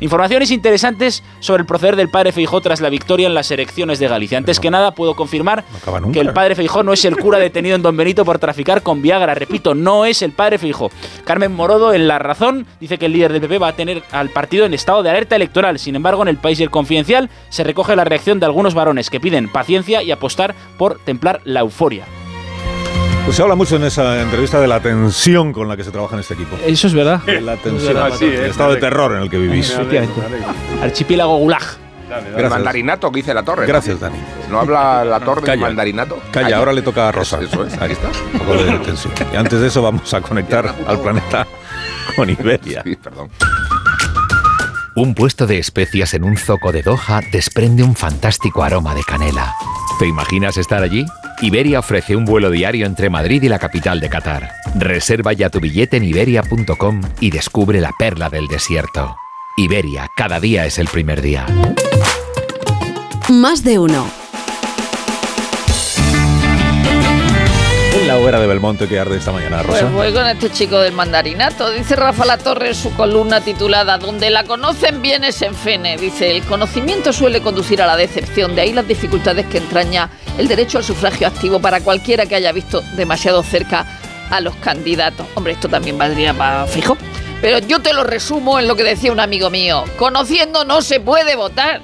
Informaciones interesantes sobre el proceder del padre Feijó tras la victoria en las elecciones de Galicia. Antes que nada, puedo confirmar que el padre Feijó no es el cura detenido en Don Benito por traficar con Viagra. Repito, no es el padre Feijó. Carmen Morodo, en La Razón, dice que el líder del PP va a tener al partido en estado de alerta electoral. Sin embargo, en el país y el confidencial se recoge la reacción de algunos varones que piden paciencia y apostar por templar la euforia. Pues se habla mucho en esa entrevista de la tensión con la que se trabaja en este equipo. Eso es verdad. La tensión, verdad. el estado de terror en el que vivís. Efectivamente. Archipiélago Gulag. El Gracias. mandarinato que dice la torre. ¿no? Gracias, Dani. ¿No habla la torre Calla. mandarinato? Calla, ahora le toca a Rosa. Eso es, ahí está. Un poco de <laughs> tensión. Y antes de eso vamos a conectar al planeta con Iberia. Sí, perdón. Un puesto de especias en un zoco de Doha desprende un fantástico aroma de canela. ¿Te imaginas estar allí? Iberia ofrece un vuelo diario entre Madrid y la capital de Qatar. Reserva ya tu billete en iberia.com y descubre la perla del desierto. Iberia, cada día es el primer día. Más de uno. De Belmonte que arde esta mañana, Rosa. Pues voy con este chico del mandarinato. Dice Rafa La Torre en su columna titulada Donde la conocen bien es en Fene. Dice, el conocimiento suele conducir a la decepción. De ahí las dificultades que entraña el derecho al sufragio activo para cualquiera que haya visto demasiado cerca a los candidatos. Hombre, esto también valdría para fijo. Pero yo te lo resumo en lo que decía un amigo mío. Conociendo no se puede votar.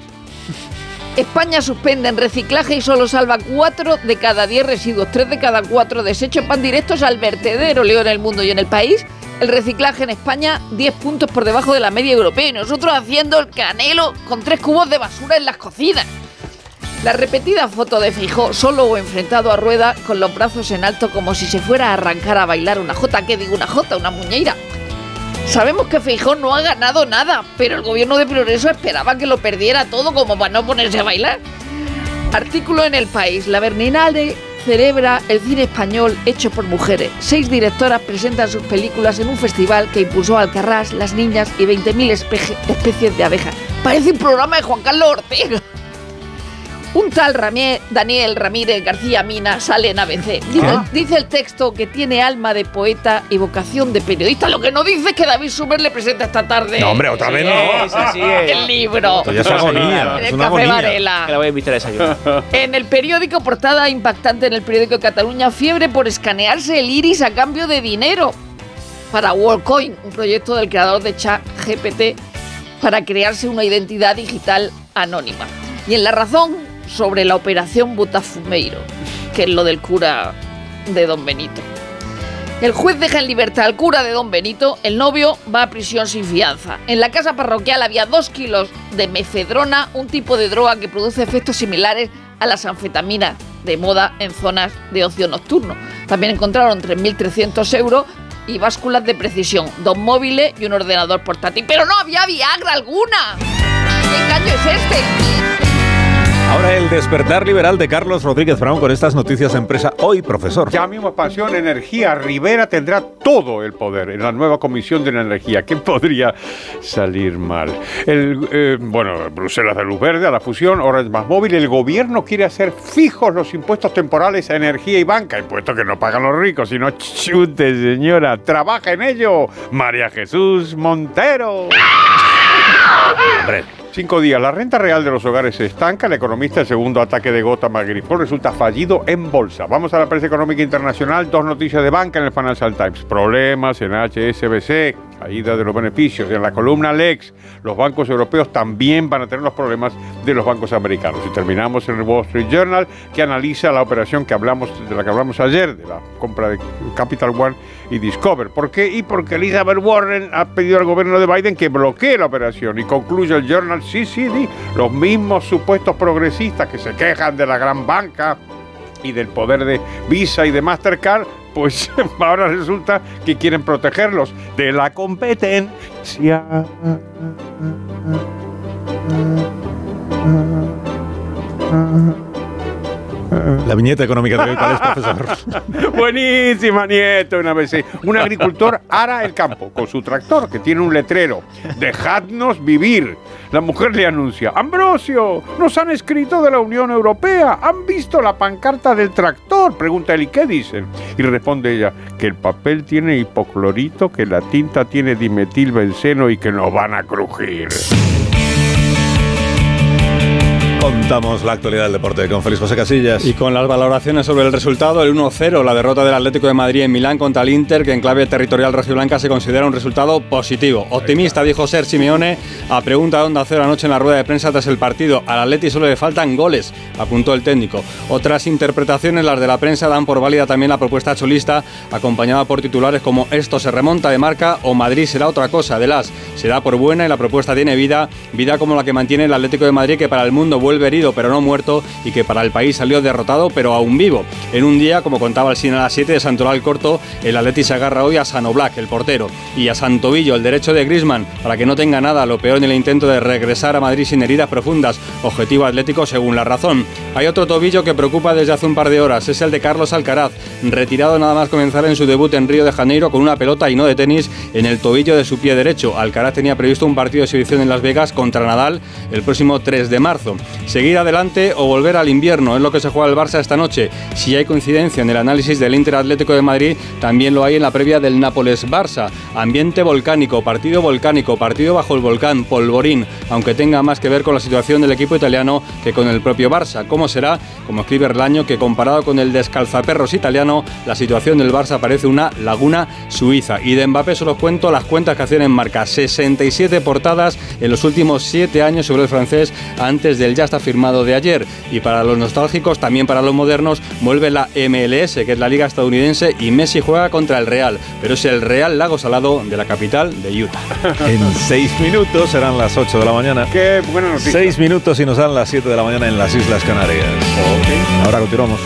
España suspende en reciclaje y solo salva 4 de cada 10 residuos, 3 de cada 4 desechos van directos al vertedero, leo en el mundo y en el país. El reciclaje en España 10 puntos por debajo de la media europea y nosotros haciendo el canelo con 3 cubos de basura en las cocinas. La repetida foto de Fijó solo o enfrentado a Rueda con los brazos en alto como si se fuera a arrancar a bailar una jota, ¿qué digo una jota? Una muñeira. Sabemos que Feijón no ha ganado nada, pero el gobierno de Progreso esperaba que lo perdiera todo como para no ponerse a bailar. Artículo en El País. La Berninale celebra el cine español hecho por mujeres. Seis directoras presentan sus películas en un festival que impulsó Alcarrás, Las Niñas y 20.000 espe- especies de abejas. Parece un programa de Juan Carlos Ortega. Un tal Ramie- Daniel Ramírez García Mina sale en ABC. Dice, Ah. dice el texto que tiene alma de poeta y vocación de periodista. Lo que no dice es que David Sumer le presenta esta tarde. No, hombre, otra vez no. Es así, es. El libro. Esto ya es agonía. En Es el una Café agonía. Varela. Que la voy a invitar a desayunar. <laughs> En el periódico, portada impactante en el periódico de Cataluña, fiebre por escanearse el iris a cambio de dinero para WorldCoin, un proyecto del creador de ChatGPT para crearse una identidad digital anónima. Y en La Razón, sobre la operación Botafumeiro, que es lo del cura de Don Benito. El juez deja en libertad al cura de Don Benito, el novio va a prisión sin fianza. En la casa parroquial había dos kilos de mefedrona, un tipo de droga que produce efectos similares a las anfetaminas de moda en zonas de ocio nocturno. También encontraron 3.300 euros y básculas de precisión, dos móviles y un ordenador portátil. ¡Pero no había Viagra alguna! ¿Qué engaño es este? Ahora el despertar liberal de Carlos Rodríguez Brown con estas noticias de empresa. Hoy, profesor. Ya mismo expansión energía. Rivera tendrá todo el poder en la nueva comisión de la energía. ¿Qué podría salir mal? El, eh, bueno, Bruselas de luz verde a la fusión, Orange más móvil. El gobierno quiere hacer fijos los impuestos temporales a energía y banca. Impuestos que no pagan los ricos, sino chute, señora. Trabaja en ello. María Jesús Montero. Hombre. Cinco días. La renta real de los hogares se estanca. El economista, el segundo ataque de gota Agripol, resulta fallido en bolsa. Vamos a la prensa económica internacional. Dos noticias de banca en el Financial Times. Problemas en HSBC. Caída de los beneficios. En la columna Lex, los bancos europeos también van a tener los problemas de los bancos americanos. Y terminamos en el Wall Street Journal, que analiza la operación que hablamos, de la que hablamos ayer, de la compra de Capital One y Discover. ¿Por qué? Y porque Elizabeth Warren ha pedido al gobierno de Biden que bloquee la operación. Y concluye el Journal CCD, los mismos supuestos progresistas que se quejan de la gran banca y del poder de Visa y de Mastercard, pues <laughs> ahora resulta que quieren protegerlos de la competencia. <laughs> La viñeta económica de hoy, ¿cuál es, profesor? <laughs> Buenísima, nieto, una vez. Un agricultor ara el campo con su tractor que tiene un letrero. Dejadnos vivir. La mujer le anuncia, Ambrosio, nos han escrito de la Unión Europea. ¿Han visto la pancarta del tractor? Pregunta él, ¿y qué dicen? Y responde ella, que el papel tiene hipoclorito, que la tinta tiene dimetilbenceno y que nos van a crujir. Contamos la actualidad del deporte con Félix José Casillas. Y con las valoraciones sobre el resultado, el 1-0, la derrota del Atlético de Madrid en Milán contra el Inter, que en clave territorial rojiblanca se considera un resultado positivo. Optimista, dijo Ser Simeone, a pregunta de Onda Cero anoche en la rueda de prensa tras el partido. Al Atleti solo le faltan goles, apuntó el técnico. Otras interpretaciones, las de la prensa, dan por válida también la propuesta cholista, acompañada por titulares como esto se remonta de marca o Madrid será otra cosa. De las será por buena y la propuesta tiene vida, vida como la que mantiene el Atlético de Madrid, que para el mundo vuelve herido pero no muerto y que para el país salió derrotado pero aún vivo. En un día, como contaba el cine a las 7 de Santoral Corto, el Atleti se agarra hoy a Sano Black, el portero, y a Santovillo, el derecho de Grisman, para que no tenga nada, lo peor en el intento de regresar a Madrid sin heridas profundas. Objetivo atlético según la razón. Hay otro tobillo que preocupa desde hace un par de horas, es el de Carlos Alcaraz, retirado nada más comenzar en su debut en Río de Janeiro con una pelota y no de tenis en el tobillo de su pie derecho. Alcaraz tenía previsto un partido de exhibición en Las Vegas contra Nadal el próximo 3 de marzo. Seguir adelante o volver al invierno es lo que se juega el Barça esta noche. Si hay coincidencia en el análisis del Inter Atlético de Madrid, también lo hay en la previa del Nápoles-Barça. Ambiente volcánico, partido volcánico, partido bajo el volcán, polvorín, aunque tenga más que ver con la situación del equipo italiano que con el propio Barça. ¿Cómo será? Como escribe Erlaño, que comparado con el descalzaperros italiano, la situación del Barça parece una laguna suiza. Y de Mbappé solo cuento las cuentas que hacen en marca. 67 portadas en los últimos 7 años sobre el francés antes del ya está firmado de ayer. Y para los nostálgicos, también para los modernos, vuelve la MLS, que es la liga estadounidense, y Messi juega contra el Real. Pero es el Real Lago Salado de la capital de Utah. <laughs> En 6 minutos serán las 8 de la mañana. Qué buena noticia. 6 minutos y nos dan las 7 de la mañana en las Islas Canarias. Ahora continuamos.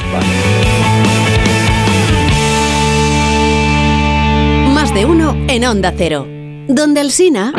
Más de uno en Onda Cero. Donde el Sina...